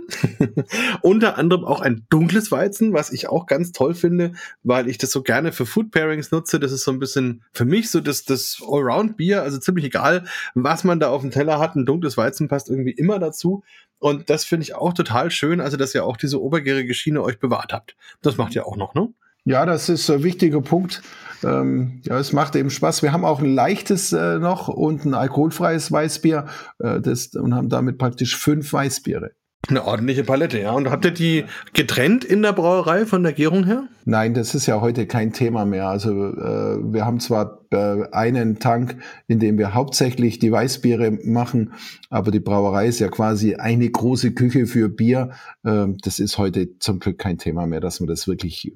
Speaker 1: Unter anderem auch ein dunkles Weizen, was ich auch ganz toll finde, weil ich das so gerne für Food Pairings nutze. Das ist so ein bisschen für mich so das, das Allround-Bier. Also ziemlich egal, was man da auf dem Teller hat. Ein dunkles Weizen passt irgendwie immer dazu. Und das finde ich auch total schön. Also, dass ihr auch diese obergärige Schiene euch bewahrt habt. Das macht ihr auch noch, ne?
Speaker 2: Ja, das ist ein wichtiger Punkt. Ähm, ja, es macht eben Spaß. Wir haben auch ein leichtes äh, noch und ein alkoholfreies Weißbier äh, das, und haben damit praktisch fünf Weißbiere.
Speaker 1: Eine ordentliche Palette, ja. Und habt ihr die getrennt in der Brauerei von der Gärung her?
Speaker 2: Nein, das ist ja heute kein Thema mehr. Also äh, wir haben zwar äh, einen Tank, in dem wir hauptsächlich die Weißbiere machen, aber die Brauerei ist ja quasi eine große Küche für Bier. Äh, das ist heute zum Glück kein Thema mehr, dass man das wirklich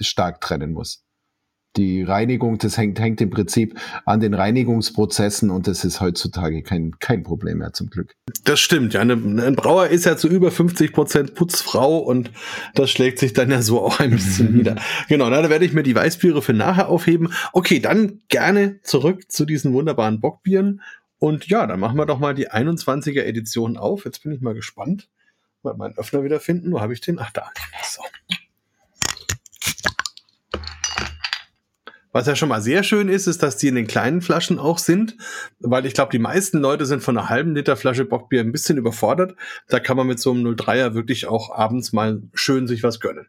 Speaker 2: stark trennen muss die Reinigung, das hängt, hängt im Prinzip an den Reinigungsprozessen und das ist heutzutage kein, kein Problem mehr zum Glück.
Speaker 1: Das stimmt, ja. Ein Brauer ist ja zu über 50 Prozent Putzfrau und das schlägt sich dann ja so auch ein bisschen nieder. Genau, na, da werde ich mir die Weißbiere für nachher aufheben. Okay, dann gerne zurück zu diesen wunderbaren Bockbieren. Und ja, dann machen wir doch mal die 21er Edition auf. Jetzt bin ich mal gespannt. Mal meinen Öffner wieder finden. Wo habe ich den? Ach, da. So. Was ja schon mal sehr schön ist, ist, dass die in den kleinen Flaschen auch sind, weil ich glaube, die meisten Leute sind von einer halben Liter Flasche Bockbier ein bisschen überfordert. Da kann man mit so einem 03er wirklich auch abends mal schön sich was gönnen.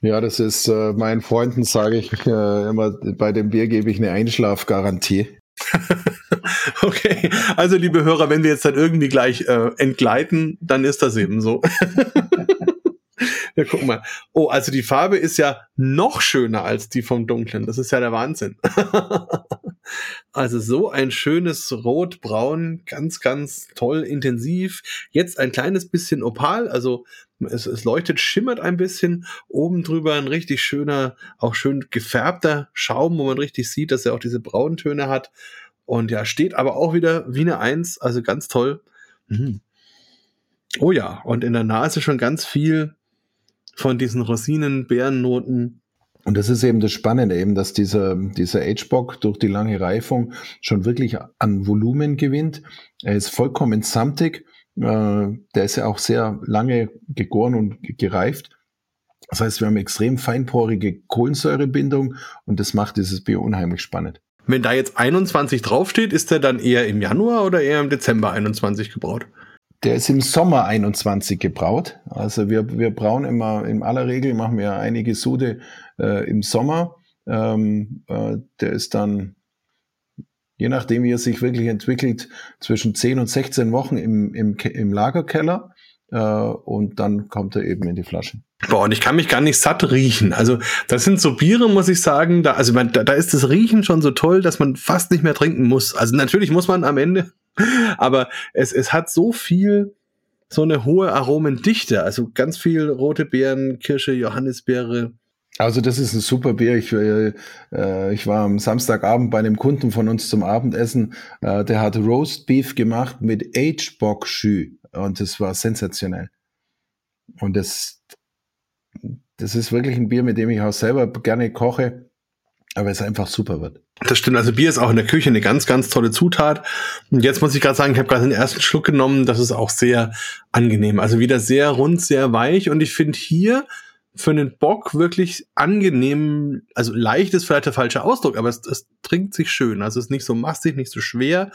Speaker 2: Ja, das ist äh, meinen Freunden sage ich äh, immer, bei dem Bier gebe ich eine Einschlafgarantie.
Speaker 1: okay, also liebe Hörer, wenn wir jetzt dann irgendwie gleich äh, entgleiten, dann ist das eben so. Ja, guck mal. Oh, also die Farbe ist ja noch schöner als die vom Dunklen. Das ist ja der Wahnsinn. also so ein schönes Rot-Braun, ganz, ganz toll, intensiv. Jetzt ein kleines bisschen Opal, also es, es leuchtet, schimmert ein bisschen. Oben drüber ein richtig schöner, auch schön gefärbter Schaum, wo man richtig sieht, dass er auch diese Brauntöne hat. Und ja, steht aber auch wieder wie eine Eins, also ganz toll. Mhm. Oh ja, und in der Nase schon ganz viel von diesen Rosinen, Beerennoten.
Speaker 2: Und das ist eben das Spannende, eben, dass dieser, dieser Agebock durch die lange Reifung schon wirklich an Volumen gewinnt. Er ist vollkommen samtig. Äh, der ist ja auch sehr lange gegoren und gereift. Das heißt, wir haben extrem feinporige Kohlensäurebindung und das macht dieses Bier unheimlich spannend.
Speaker 1: Wenn da jetzt 21 draufsteht, ist der dann eher im Januar oder eher im Dezember 21 gebraut?
Speaker 2: Der ist im Sommer 21 gebraut. Also wir, wir brauen immer, in aller Regel machen wir einige Sude äh, im Sommer. Ähm, äh, der ist dann, je nachdem wie er sich wirklich entwickelt, zwischen 10 und 16 Wochen im, im, im Lagerkeller äh, und dann kommt er eben in die Flasche.
Speaker 1: Boah, und ich kann mich gar nicht satt riechen. Also, das sind so Biere, muss ich sagen, da, also da, da ist das Riechen schon so toll, dass man fast nicht mehr trinken muss. Also natürlich muss man am Ende, aber es, es hat so viel, so eine hohe Aromendichte. Also ganz viel rote Beeren, Kirsche, Johannisbeere.
Speaker 2: Also das ist ein super Bier. Ich, äh, ich war am Samstagabend bei einem Kunden von uns zum Abendessen. Äh, der hat Roast Beef gemacht mit Agebock Schü und das war sensationell. Und das, das ist wirklich ein Bier, mit dem ich auch selber gerne koche, aber es einfach super wird.
Speaker 1: Das stimmt, also Bier ist auch in der Küche eine ganz, ganz tolle Zutat. Und jetzt muss ich gerade sagen, ich habe gerade den ersten Schluck genommen, das ist auch sehr angenehm. Also wieder sehr rund, sehr weich. Und ich finde hier für einen Bock wirklich angenehm, also leicht ist vielleicht der falsche Ausdruck, aber es, es trinkt sich schön. Also es ist nicht so massig, nicht so schwer.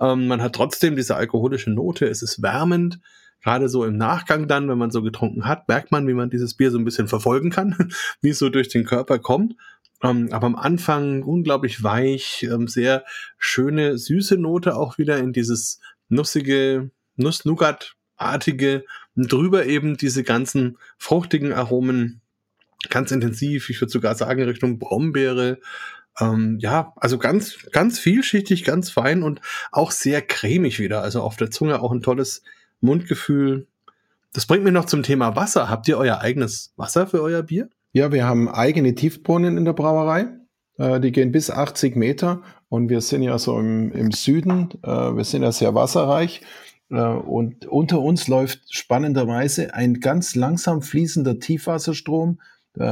Speaker 1: Ähm, man hat trotzdem diese alkoholische Note, es ist wärmend. Gerade so im Nachgang dann, wenn man so getrunken hat, merkt man, wie man dieses Bier so ein bisschen verfolgen kann, wie es so durch den Körper kommt. Ähm, aber am Anfang unglaublich weich, ähm, sehr schöne, süße Note auch wieder in dieses nussige, Nuss-Nougat-artige. Drüber eben diese ganzen fruchtigen Aromen, ganz intensiv, ich würde sogar sagen Richtung Brombeere. Ähm, ja, also ganz, ganz vielschichtig, ganz fein und auch sehr cremig wieder. Also auf der Zunge auch ein tolles Mundgefühl. Das bringt mich noch zum Thema Wasser. Habt ihr euer eigenes Wasser für euer Bier?
Speaker 2: Ja, wir haben eigene Tiefbrunnen in der Brauerei. Äh, die gehen bis 80 Meter und wir sind ja so im, im Süden. Äh, wir sind ja sehr wasserreich. Äh, und unter uns läuft spannenderweise ein ganz langsam fließender Tiefwasserstrom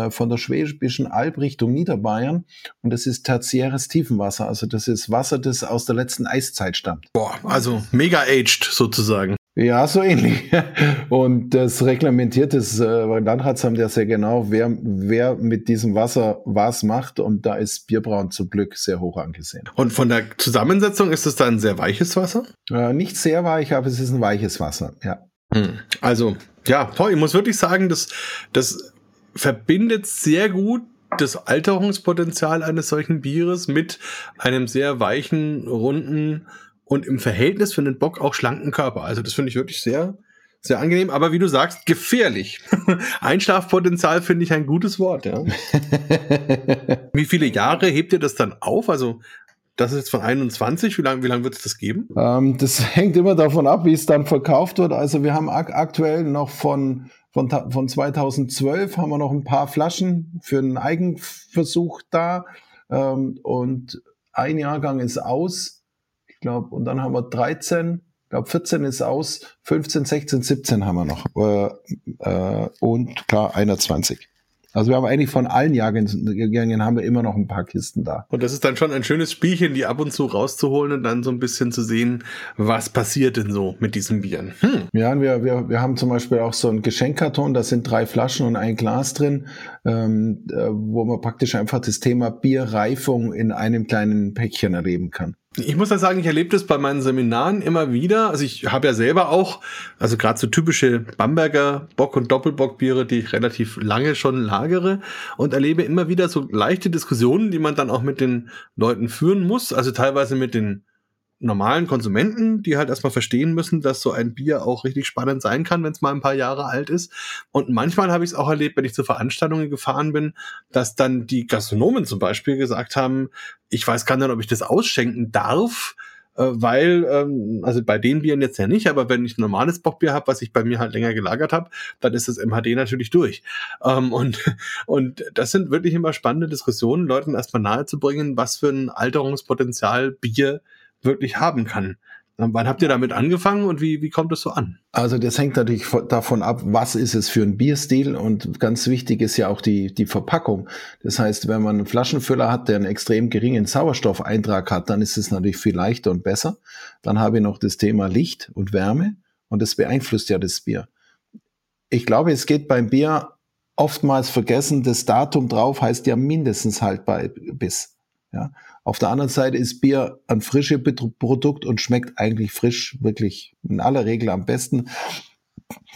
Speaker 2: von der Schwäbischen Alb Richtung Niederbayern. Und das ist tertiäres Tiefenwasser. Also das ist Wasser, das aus der letzten Eiszeit stammt.
Speaker 1: Boah, also mega aged sozusagen.
Speaker 2: Ja, so ähnlich. Und das reglementiert das äh, Landratsamt ja sehr genau, wer, wer mit diesem Wasser was macht. Und da ist Bierbrauen zum Glück sehr hoch angesehen.
Speaker 1: Und von der Zusammensetzung ist es dann ein sehr weiches Wasser?
Speaker 2: Äh, nicht sehr weich, aber es ist ein weiches Wasser, ja.
Speaker 1: Hm. Also, ja, toll. Ich muss wirklich sagen, das, das verbindet sehr gut das Alterungspotenzial eines solchen Bieres mit einem sehr weichen, runden und im Verhältnis für den Bock auch schlanken Körper. Also das finde ich wirklich sehr, sehr angenehm, aber wie du sagst, gefährlich. Einschlafpotenzial finde ich ein gutes Wort, ja. wie viele Jahre hebt ihr das dann auf? Also das ist jetzt von 21. Wie lange wie lang wird es das geben?
Speaker 2: Ähm, das hängt immer davon ab, wie es dann verkauft wird. Also wir haben ak aktuell noch von, von, von 2012 haben wir noch ein paar Flaschen für einen Eigenversuch da. Ähm, und ein Jahrgang ist aus ich glaube, und dann haben wir 13, ich glaube 14 ist aus, 15, 16, 17 haben wir noch. Äh, äh, und klar, 21. Also wir haben eigentlich von allen Jahrgängen haben wir immer noch ein paar Kisten da.
Speaker 1: Und das ist dann schon ein schönes Spielchen, die ab und zu rauszuholen und dann so ein bisschen zu sehen, was passiert denn so mit diesen Bieren.
Speaker 2: Hm. Ja, wir, wir, wir haben zum Beispiel auch so einen Geschenkkarton, da sind drei Flaschen und ein Glas drin, ähm, äh, wo man praktisch einfach das Thema Bierreifung in einem kleinen Päckchen erleben kann.
Speaker 1: Ich muss ja sagen, ich erlebe das bei meinen Seminaren immer wieder. Also ich habe ja selber auch, also gerade so typische Bamberger Bock- und Doppelbockbiere, die ich relativ lange schon lagere und erlebe immer wieder so leichte Diskussionen, die man dann auch mit den Leuten führen muss. Also teilweise mit den normalen Konsumenten, die halt erstmal verstehen müssen, dass so ein Bier auch richtig spannend sein kann, wenn es mal ein paar Jahre alt ist. Und manchmal habe ich es auch erlebt, wenn ich zu Veranstaltungen gefahren bin, dass dann die Gastronomen zum Beispiel gesagt haben, ich weiß gar nicht, ob ich das ausschenken darf, äh, weil, ähm, also bei den Bieren jetzt ja nicht, aber wenn ich ein normales Bockbier habe, was ich bei mir halt länger gelagert habe, dann ist das MHD natürlich durch. Ähm, und, und das sind wirklich immer spannende Diskussionen, Leuten erstmal nahezubringen, was für ein Alterungspotenzial Bier wirklich haben kann. Wann habt ihr damit angefangen und wie, wie kommt es so an?
Speaker 2: Also das hängt natürlich davon ab, was ist es für ein Bierstil und ganz wichtig ist ja auch die, die Verpackung. Das heißt, wenn man einen Flaschenfüller hat, der einen extrem geringen Sauerstoffeintrag hat, dann ist es natürlich viel leichter und besser. Dann habe ich noch das Thema Licht und Wärme und das beeinflusst ja das Bier. Ich glaube, es geht beim Bier oftmals vergessen, das Datum drauf heißt ja mindestens haltbar bis. Ja. Auf der anderen Seite ist Bier ein frisches Produkt und schmeckt eigentlich frisch wirklich in aller Regel am besten.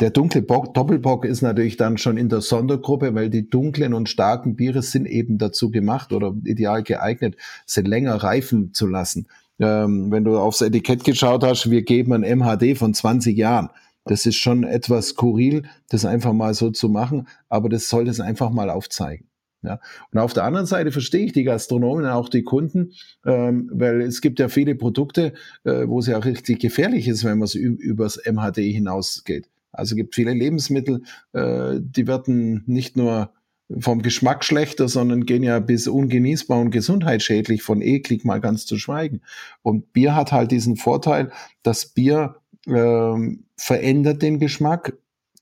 Speaker 2: Der dunkle Bock, Doppelbock ist natürlich dann schon in der Sondergruppe, weil die dunklen und starken Biere sind eben dazu gemacht oder ideal geeignet, sie länger reifen zu lassen. Ähm, wenn du aufs Etikett geschaut hast, wir geben ein MHD von 20 Jahren. Das ist schon etwas skurril, das einfach mal so zu machen, aber das sollte es einfach mal aufzeigen. Ja. Und auf der anderen Seite verstehe ich die Gastronomen, auch die Kunden, ähm, weil es gibt ja viele Produkte, äh, wo es ja richtig gefährlich ist, wenn man es übers MHD hinausgeht. Also es gibt viele Lebensmittel, äh, die werden nicht nur vom Geschmack schlechter, sondern gehen ja bis ungenießbar und gesundheitsschädlich, von eklig mal ganz zu schweigen. Und Bier hat halt diesen Vorteil, dass Bier ähm, verändert den Geschmack.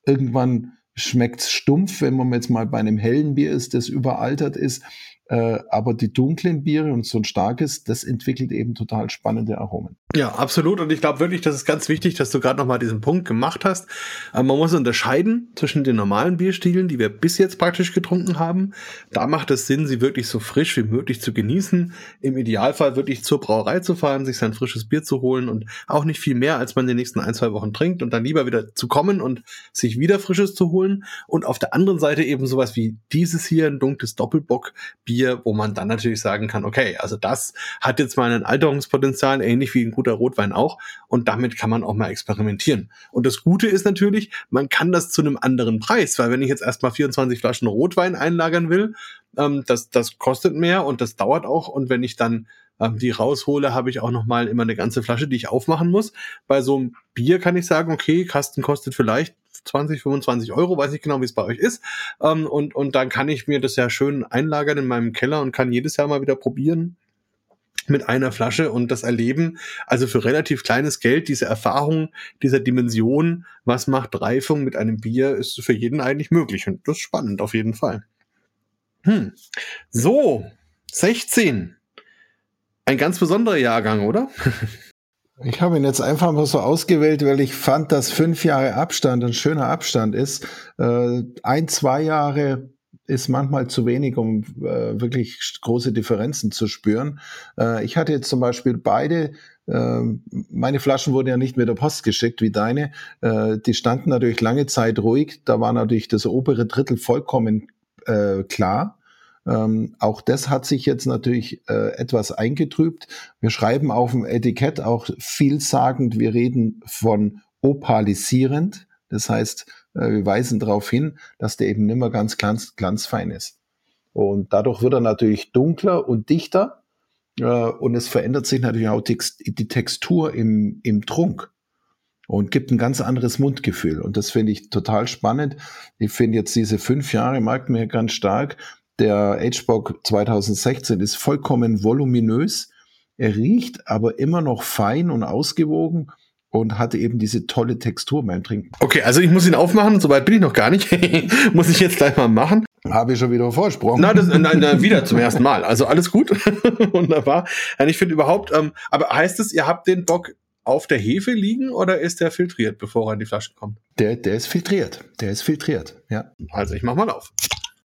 Speaker 2: Irgendwann schmeckt's stumpf, wenn man jetzt mal bei einem hellen Bier ist, das überaltert ist. Äh, aber die dunklen Biere und so ein starkes, das entwickelt eben total spannende Aromen.
Speaker 1: Ja, absolut. Und ich glaube wirklich, das ist ganz wichtig, dass du gerade nochmal diesen Punkt gemacht hast. Aber man muss unterscheiden zwischen den normalen Bierstilen, die wir bis jetzt praktisch getrunken haben. Da macht es Sinn, sie wirklich so frisch wie möglich zu genießen. Im Idealfall wirklich zur Brauerei zu fahren, sich sein frisches Bier zu holen und auch nicht viel mehr, als man in nächsten ein, zwei Wochen trinkt und dann lieber wieder zu kommen und sich wieder frisches zu holen. Und auf der anderen Seite eben sowas wie dieses hier, ein dunkles Doppelbock-Bier, wo man dann natürlich sagen kann, okay, also das hat jetzt mal ein Alterungspotenzial, ähnlich wie ein guter Rotwein auch. Und damit kann man auch mal experimentieren. Und das Gute ist natürlich, man kann das zu einem anderen Preis, weil wenn ich jetzt erstmal 24 Flaschen Rotwein einlagern will, ähm, das, das kostet mehr und das dauert auch. Und wenn ich dann ähm, die raushole, habe ich auch noch mal immer eine ganze Flasche, die ich aufmachen muss. Bei so einem Bier kann ich sagen, okay, Kasten kostet vielleicht 20, 25 Euro, weiß nicht genau, wie es bei euch ist. Ähm, und, und dann kann ich mir das ja schön einlagern in meinem Keller und kann jedes Jahr mal wieder probieren mit einer Flasche und das Erleben, also für relativ kleines Geld, diese Erfahrung dieser Dimension, was macht Reifung mit einem Bier, ist für jeden eigentlich möglich und das ist spannend auf jeden Fall. Hm. So, 16. Ein ganz besonderer Jahrgang, oder?
Speaker 2: Ich habe ihn jetzt einfach mal so ausgewählt, weil ich fand, dass fünf Jahre Abstand ein schöner Abstand ist. Äh, ein, zwei Jahre ist manchmal zu wenig, um äh, wirklich große Differenzen zu spüren. Äh, ich hatte jetzt zum Beispiel beide, äh, meine Flaschen wurden ja nicht mit der Post geschickt wie deine. Die standen natürlich lange Zeit ruhig. Da war natürlich das obere Drittel vollkommen klar. Ähm, auch das hat sich jetzt natürlich äh, etwas eingetrübt. Wir schreiben auf dem Etikett auch vielsagend, wir reden von opalisierend. Das heißt, äh, wir weisen darauf hin, dass der eben nicht mehr ganz glanz, glanzfein ist. Und dadurch wird er natürlich dunkler und dichter. Äh, und es verändert sich natürlich auch die Textur im, im Trunk und gibt ein ganz anderes Mundgefühl. Und das finde ich total spannend. Ich finde jetzt diese fünf Jahre mag mir ganz stark. Der Agebock 2016 ist vollkommen voluminös. Er riecht aber immer noch fein und ausgewogen und hatte eben diese tolle Textur beim Trinken.
Speaker 1: Okay, also ich muss ihn aufmachen, soweit bin ich noch gar nicht. muss ich jetzt gleich mal machen.
Speaker 2: Habe ich schon wieder Vorsprung.
Speaker 1: Na, das, nein, nein, wieder zum ersten Mal. Also alles gut. Wunderbar. Und ich finde überhaupt, ähm, aber heißt es, ihr habt den Bock auf der Hefe liegen oder ist der filtriert, bevor er in die Flasche kommt?
Speaker 2: Der, der ist filtriert. Der ist filtriert, ja.
Speaker 1: Also ich mach mal auf.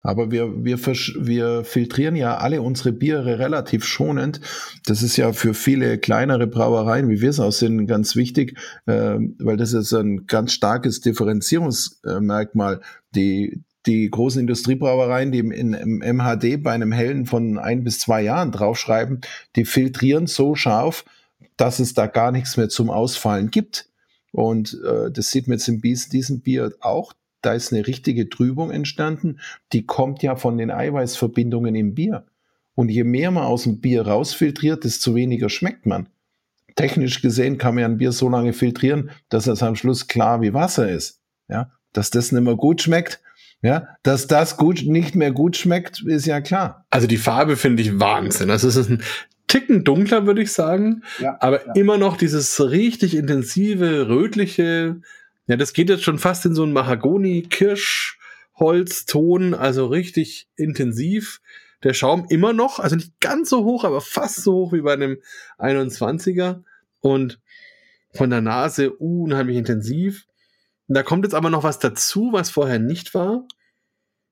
Speaker 2: Aber wir, wir, wir filtrieren ja alle unsere Biere relativ schonend. Das ist ja für viele kleinere Brauereien, wie wir es auch sind, ganz wichtig, äh, weil das ist ein ganz starkes Differenzierungsmerkmal. Die, die großen Industriebrauereien, die im, im MHD bei einem hellen von ein bis zwei Jahren draufschreiben, die filtrieren so scharf, dass es da gar nichts mehr zum Ausfallen gibt. Und äh, das sieht man jetzt in diesem Bier auch da ist eine richtige Trübung entstanden, die kommt ja von den Eiweißverbindungen im Bier. Und je mehr man aus dem Bier rausfiltriert, desto weniger schmeckt man. Technisch gesehen kann man ja ein Bier so lange filtrieren, dass es am Schluss klar wie Wasser ist. Ja, dass das nicht mehr gut schmeckt, ja, dass das gut nicht mehr gut schmeckt, ist ja klar.
Speaker 1: Also die Farbe finde ich Wahnsinn. Das ist ein Ticken dunkler, würde ich sagen, ja, aber ja. immer noch dieses richtig intensive rötliche ja, das geht jetzt schon fast in so einen Mahagoni-Kirschholzton, also richtig intensiv. Der Schaum immer noch, also nicht ganz so hoch, aber fast so hoch wie bei einem 21er. Und von der Nase unheimlich intensiv. Da kommt jetzt aber noch was dazu, was vorher nicht war.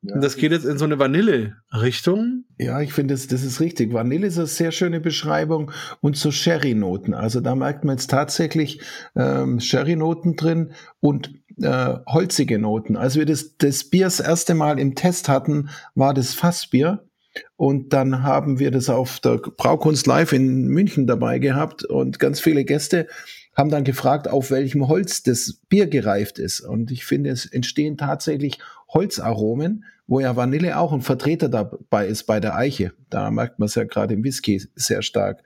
Speaker 1: Ja, das geht jetzt in so eine Vanille-Richtung.
Speaker 2: Ja, ich finde, das, das ist richtig. Vanille ist eine sehr schöne Beschreibung und so Sherry-Noten. Also da merkt man jetzt tatsächlich ähm, Sherry-Noten drin und äh, holzige Noten. Als wir das, das Bier das erste Mal im Test hatten, war das Fassbier. Und dann haben wir das auf der Braukunst Live in München dabei gehabt und ganz viele Gäste haben dann gefragt, auf welchem Holz das Bier gereift ist. Und ich finde, es entstehen tatsächlich Holzaromen, wo ja Vanille auch ein Vertreter dabei ist bei der Eiche. Da merkt man es ja gerade im Whisky sehr stark.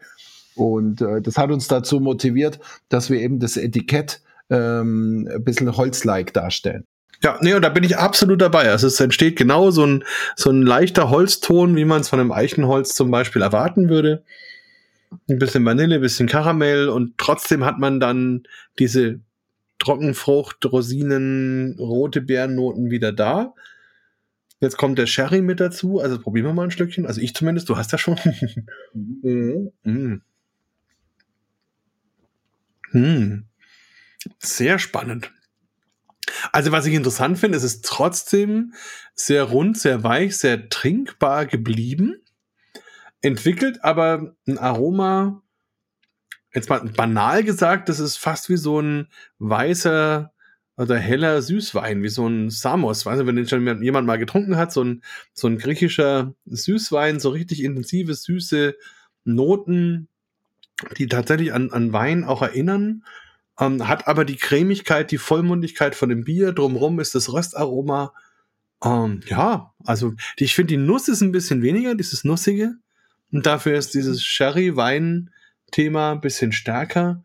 Speaker 2: Und äh, das hat uns dazu motiviert, dass wir eben das Etikett ähm, ein bisschen holzlike darstellen.
Speaker 1: Ja, nee, und da bin ich absolut dabei. Also es entsteht genau so ein, so ein leichter Holzton, wie man es von einem Eichenholz zum Beispiel erwarten würde. Ein bisschen Vanille, ein bisschen Karamell und trotzdem hat man dann diese Trockenfrucht, Rosinen, rote Beerennoten wieder da. Jetzt kommt der Sherry mit dazu. Also probieren wir mal ein Stückchen. Also ich zumindest, du hast ja schon. Mm. Mm. Sehr spannend. Also was ich interessant finde, es ist trotzdem sehr rund, sehr weich, sehr trinkbar geblieben. Entwickelt aber ein Aroma, jetzt mal banal gesagt, das ist fast wie so ein weißer oder heller Süßwein, wie so ein Samos. Weißt du, wenn den schon jemand mal getrunken hat, so ein, so ein griechischer Süßwein, so richtig intensive, süße Noten, die tatsächlich an, an Wein auch erinnern. Ähm, hat aber die Cremigkeit, die Vollmundigkeit von dem Bier. Drumrum ist das Röstaroma. Ähm, ja, also ich finde, die Nuss ist ein bisschen weniger, dieses Nussige. Und dafür ist dieses Sherry-Wein-Thema ein bisschen stärker.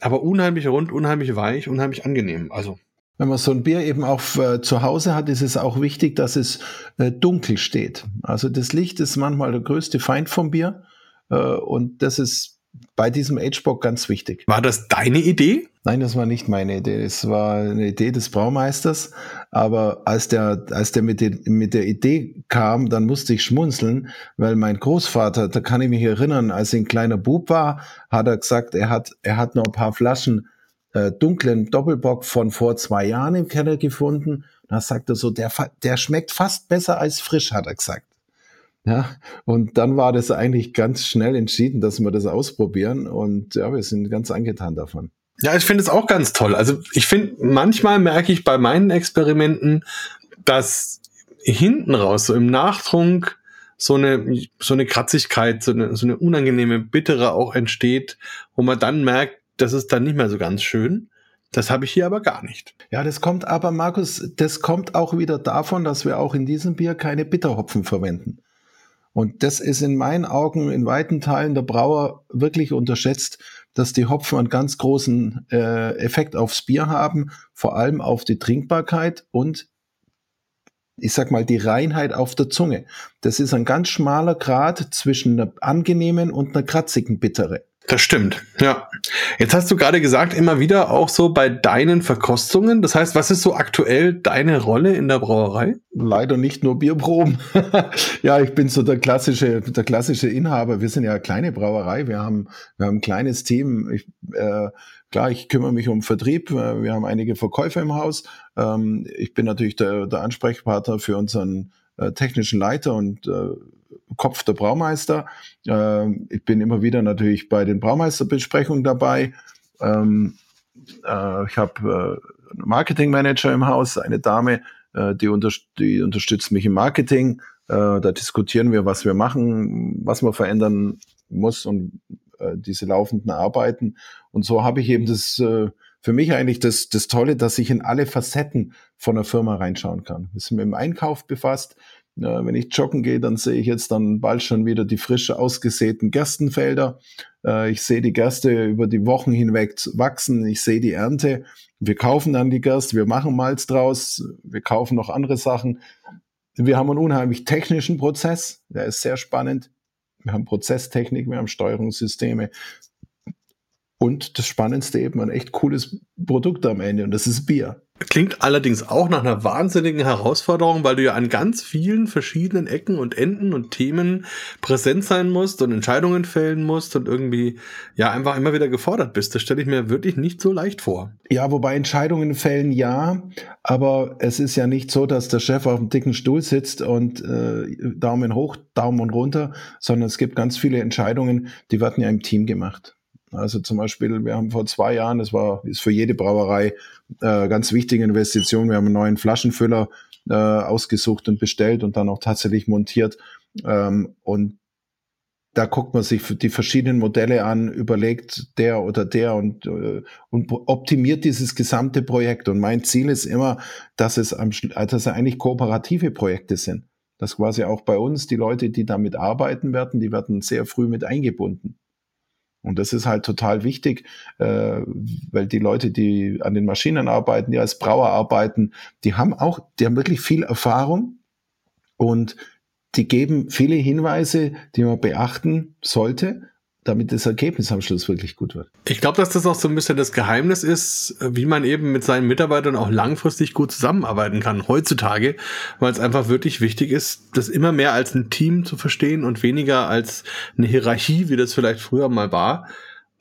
Speaker 1: Aber unheimlich rund, unheimlich weich, unheimlich angenehm. Also
Speaker 2: wenn man so ein Bier eben auch äh, zu Hause hat, ist es auch wichtig, dass es äh, dunkel steht. Also das Licht ist manchmal der größte Feind vom Bier. Äh, und das ist bei diesem Agebock ganz wichtig.
Speaker 1: War das deine Idee?
Speaker 2: Nein, das war nicht meine Idee. Das war eine Idee des Braumeisters. Aber als der, als der mit, den, mit der Idee kam, dann musste ich schmunzeln, weil mein Großvater, da kann ich mich erinnern, als er ein kleiner Bub war, hat er gesagt, er hat, er hat noch ein paar Flaschen äh, dunklen Doppelbock von vor zwei Jahren im Keller gefunden. Da sagt er so, der, der schmeckt fast besser als frisch, hat er gesagt. Ja, und dann war das eigentlich ganz schnell entschieden, dass wir das ausprobieren und ja, wir sind ganz angetan davon.
Speaker 1: Ja, ich finde es auch ganz toll. Also ich finde, manchmal merke ich bei meinen Experimenten, dass hinten raus, so im Nachtrunk, so eine, so eine Kratzigkeit, so eine, so eine unangenehme Bittere auch entsteht, wo man dann merkt, das ist dann nicht mehr so ganz schön. Das habe ich hier aber gar nicht.
Speaker 2: Ja, das kommt aber, Markus, das kommt auch wieder davon, dass wir auch in diesem Bier keine Bitterhopfen verwenden. Und das ist in meinen Augen in weiten Teilen der Brauer wirklich unterschätzt, dass die Hopfen einen ganz großen äh, Effekt aufs Bier haben, vor allem auf die Trinkbarkeit und ich sag mal, die Reinheit auf der Zunge. Das ist ein ganz schmaler Grad zwischen einer angenehmen und einer kratzigen Bittere.
Speaker 1: Das stimmt, ja. Jetzt hast du gerade gesagt, immer wieder auch so bei deinen Verkostungen. Das heißt, was ist so aktuell deine Rolle in der Brauerei?
Speaker 2: Leider nicht nur Bierproben. ja, ich bin so der klassische, der klassische Inhaber. Wir sind ja eine kleine Brauerei. Wir haben, wir haben ein kleines Team. Ich, äh, klar, ich kümmere mich um Vertrieb. Wir haben einige Verkäufer im Haus. Ähm, ich bin natürlich der, der Ansprechpartner für unseren äh, technischen Leiter und äh, Kopf der Braumeister. Äh, ich bin immer wieder natürlich bei den Braumeisterbesprechungen dabei. Ähm, äh, ich habe äh, einen Marketingmanager im Haus, eine Dame, äh, die, unter die, unterstützt mich im Marketing. Äh, da diskutieren wir, was wir machen, was man verändern muss und äh, diese laufenden Arbeiten. Und so habe ich eben das für mich eigentlich das, das Tolle, dass ich in alle Facetten von der Firma reinschauen kann. Wir sind mit dem Einkauf befasst, äh, wenn ich joggen gehe, dann sehe ich jetzt dann bald schon wieder die frische ausgesäten Gerstenfelder. Äh, ich sehe die Gerste über die Wochen hinweg wachsen. Ich sehe die Ernte. Wir kaufen dann die Gerste, wir machen Malz draus, wir kaufen noch andere Sachen. Wir haben einen unheimlich technischen Prozess, der ist sehr spannend. Wir haben Prozesstechnik, wir haben Steuerungssysteme. Und das Spannendste eben ein echt cooles Produkt am Ende und das ist Bier.
Speaker 1: Klingt allerdings auch nach einer wahnsinnigen Herausforderung, weil du ja an ganz vielen verschiedenen Ecken und Enden und Themen präsent sein musst und Entscheidungen fällen musst und irgendwie ja einfach immer wieder gefordert bist. Das stelle ich mir wirklich nicht so leicht vor.
Speaker 2: Ja, wobei Entscheidungen fällen ja, aber es ist ja nicht so, dass der Chef auf dem dicken Stuhl sitzt und äh, Daumen hoch, Daumen runter, sondern es gibt ganz viele Entscheidungen, die werden ja im Team gemacht. Also zum Beispiel, wir haben vor zwei Jahren, das war, ist für jede Brauerei äh, ganz wichtige Investition, wir haben einen neuen Flaschenfüller äh, ausgesucht und bestellt und dann auch tatsächlich montiert. Ähm, und da guckt man sich die verschiedenen Modelle an, überlegt der oder der und, äh, und optimiert dieses gesamte Projekt. Und mein Ziel ist immer, dass es, am, dass es eigentlich kooperative Projekte sind. Dass quasi auch bei uns die Leute, die damit arbeiten werden, die werden sehr früh mit eingebunden. Und das ist halt total wichtig, äh, weil die Leute, die an den Maschinen arbeiten, die als Brauer arbeiten, die haben auch, die haben wirklich viel Erfahrung und die geben viele Hinweise, die man beachten sollte, damit das Ergebnis am Schluss wirklich gut wird.
Speaker 1: Ich glaube, dass das auch so ein bisschen das Geheimnis ist, wie man eben mit seinen Mitarbeitern auch langfristig gut zusammenarbeiten kann heutzutage, weil es einfach wirklich wichtig ist, das immer mehr als ein Team zu verstehen und weniger als eine Hierarchie, wie das vielleicht früher mal war.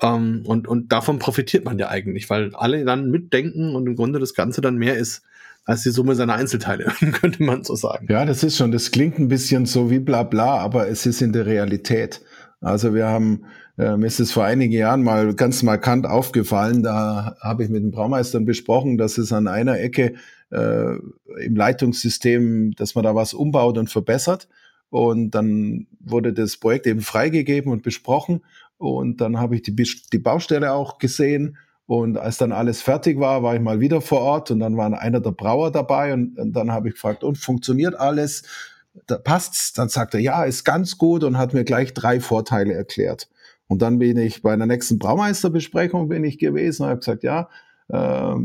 Speaker 1: Ähm, und, und davon profitiert man ja eigentlich, weil alle dann mitdenken und im Grunde das Ganze dann mehr ist als die Summe seiner Einzelteile, könnte man so sagen.
Speaker 2: Ja, das ist schon, das klingt ein bisschen so wie bla bla, aber es ist in der Realität. Also wir haben, äh, mir ist es vor einigen Jahren mal ganz markant aufgefallen, da habe ich mit den Braumeistern besprochen, dass es an einer Ecke äh, im Leitungssystem, dass man da was umbaut und verbessert. Und dann wurde das Projekt eben freigegeben und besprochen. Und dann habe ich die, die Baustelle auch gesehen. Und als dann alles fertig war, war ich mal wieder vor Ort und dann war einer der Brauer dabei und, und dann habe ich gefragt, und funktioniert alles? Da passt's. Dann sagt er, ja, ist ganz gut und hat mir gleich drei Vorteile erklärt. Und dann bin ich bei einer nächsten Braumeisterbesprechung bin ich gewesen und habe gesagt, ja, äh,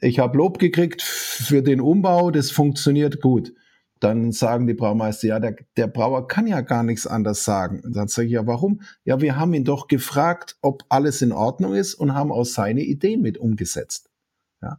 Speaker 2: ich habe Lob gekriegt für den Umbau, das funktioniert gut. Dann sagen die Braumeister, ja, der, der Brauer kann ja gar nichts anders sagen. Dann sage ich, ja, warum? Ja, wir haben ihn doch gefragt, ob alles in Ordnung ist und haben auch seine Ideen mit umgesetzt. Ja.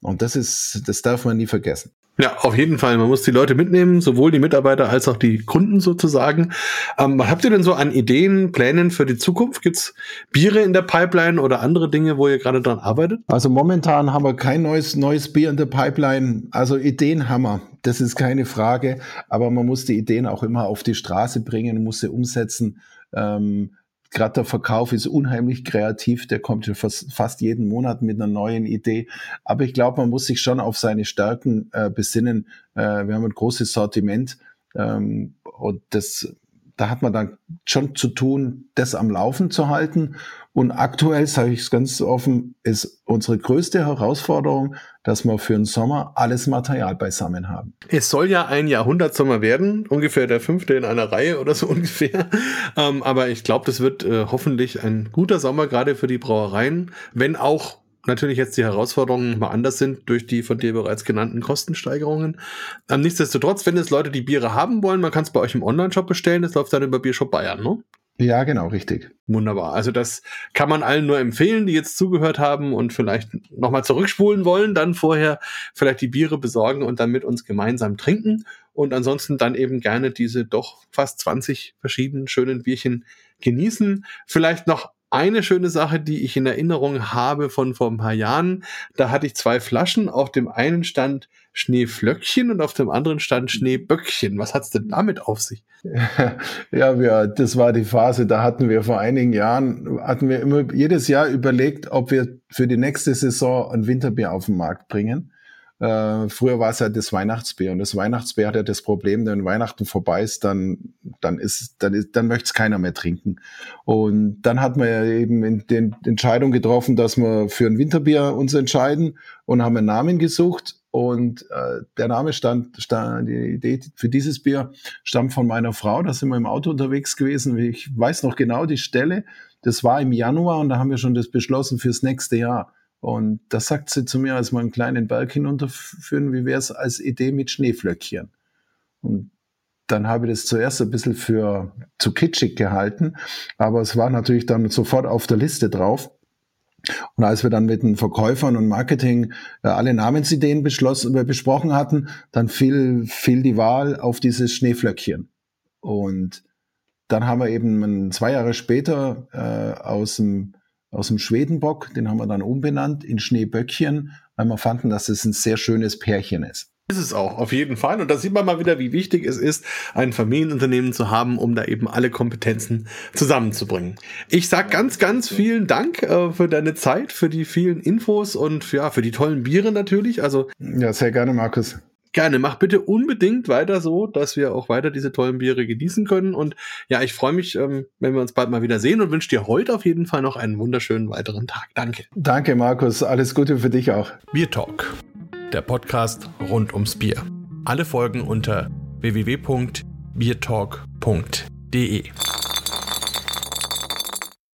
Speaker 2: Und das ist, das darf man nie vergessen.
Speaker 1: Ja, auf jeden Fall. Man muss die Leute mitnehmen, sowohl die Mitarbeiter als auch die Kunden sozusagen. Ähm, was habt ihr denn so an Ideen, Plänen für die Zukunft? Gibt's Biere in der Pipeline oder andere Dinge, wo ihr gerade dran arbeitet?
Speaker 2: Also momentan haben wir kein neues, neues Bier in der Pipeline. Also Ideen haben wir. Das ist keine Frage. Aber man muss die Ideen auch immer auf die Straße bringen, muss sie umsetzen. Ähm, gerade der Verkauf ist unheimlich kreativ, der kommt ja fast, jeden Monat mit einer neuen Idee. Aber ich glaube, man muss sich schon auf seine Stärken äh, besinnen. Äh, wir haben ein großes Sortiment ähm, und das da hat man dann schon zu tun, das am Laufen zu halten. Und aktuell, sage ich es ganz offen, ist unsere größte Herausforderung, dass wir für den Sommer alles Material beisammen haben.
Speaker 1: Es soll ja ein Jahrhundertsommer werden, ungefähr der fünfte in einer Reihe oder so ungefähr. Ähm, aber ich glaube, das wird äh, hoffentlich ein guter Sommer, gerade für die Brauereien, wenn auch natürlich jetzt die Herausforderungen mal anders sind durch die von dir bereits genannten Kostensteigerungen. Ähm, nichtsdestotrotz, wenn es Leute die Biere haben wollen, man kann es bei euch im Online-Shop bestellen, das läuft dann über Biershop Bayern, ne?
Speaker 2: Ja, genau, richtig.
Speaker 1: Wunderbar. Also das kann man allen nur empfehlen, die jetzt zugehört haben und vielleicht nochmal zurückspulen wollen, dann vorher vielleicht die Biere besorgen und dann mit uns gemeinsam trinken und ansonsten dann eben gerne diese doch fast 20 verschiedenen schönen Bierchen genießen. Vielleicht noch eine schöne Sache, die ich in Erinnerung habe von vor ein paar Jahren. Da hatte ich zwei Flaschen. Auf dem einen stand Schneeflöckchen und auf dem anderen stand Schneeböckchen. Was hat's denn damit auf sich?
Speaker 2: Ja, wir, das war die Phase, da hatten wir vor einigen Jahren, hatten wir immer jedes Jahr überlegt, ob wir für die nächste Saison ein Winterbier auf den Markt bringen. Äh, früher war es ja das Weihnachtsbier und das Weihnachtsbier hat ja das Problem, wenn Weihnachten vorbei ist, dann, dann ist, dann ist, dann möchte es keiner mehr trinken. Und dann hat man ja eben in den Entscheidung getroffen, dass wir für ein Winterbier uns entscheiden und haben einen Namen gesucht. Und äh, der Name stand, stand, die Idee für dieses Bier stammt von meiner Frau. Da sind wir im Auto unterwegs gewesen. Ich weiß noch genau die Stelle. Das war im Januar und da haben wir schon das beschlossen fürs nächste Jahr. Und da sagt sie zu mir, als wir einen kleinen Berg hinunterführen, wie wäre es als Idee mit Schneeflöckchen? Und dann habe ich das zuerst ein bisschen für zu kitschig gehalten, aber es war natürlich dann sofort auf der Liste drauf. Und als wir dann mit den Verkäufern und Marketing äh, alle Namensideen äh, besprochen hatten, dann fiel, fiel die Wahl auf dieses Schneeflöckchen. Und dann haben wir eben zwei Jahre später äh, aus dem aus dem Schwedenbock, den haben wir dann umbenannt in Schneeböckchen, weil wir fanden, dass es ein sehr schönes Pärchen ist.
Speaker 1: Ist es auch, auf jeden Fall. Und da sieht man mal wieder, wie wichtig es ist, ein Familienunternehmen zu haben, um da eben alle Kompetenzen zusammenzubringen. Ich sag ganz, ganz vielen Dank äh, für deine Zeit, für die vielen Infos und ja, für die tollen Biere natürlich. Also
Speaker 2: ja, sehr gerne, Markus.
Speaker 1: Gerne, mach bitte unbedingt weiter so, dass wir auch weiter diese tollen Biere genießen können. Und ja, ich freue mich, ähm, wenn wir uns bald mal wieder sehen und wünsche dir heute auf jeden Fall noch einen wunderschönen weiteren Tag. Danke.
Speaker 2: Danke, Markus. Alles Gute für dich auch.
Speaker 1: Bier Talk, der Podcast rund ums Bier. Alle Folgen unter www.biertalk.de.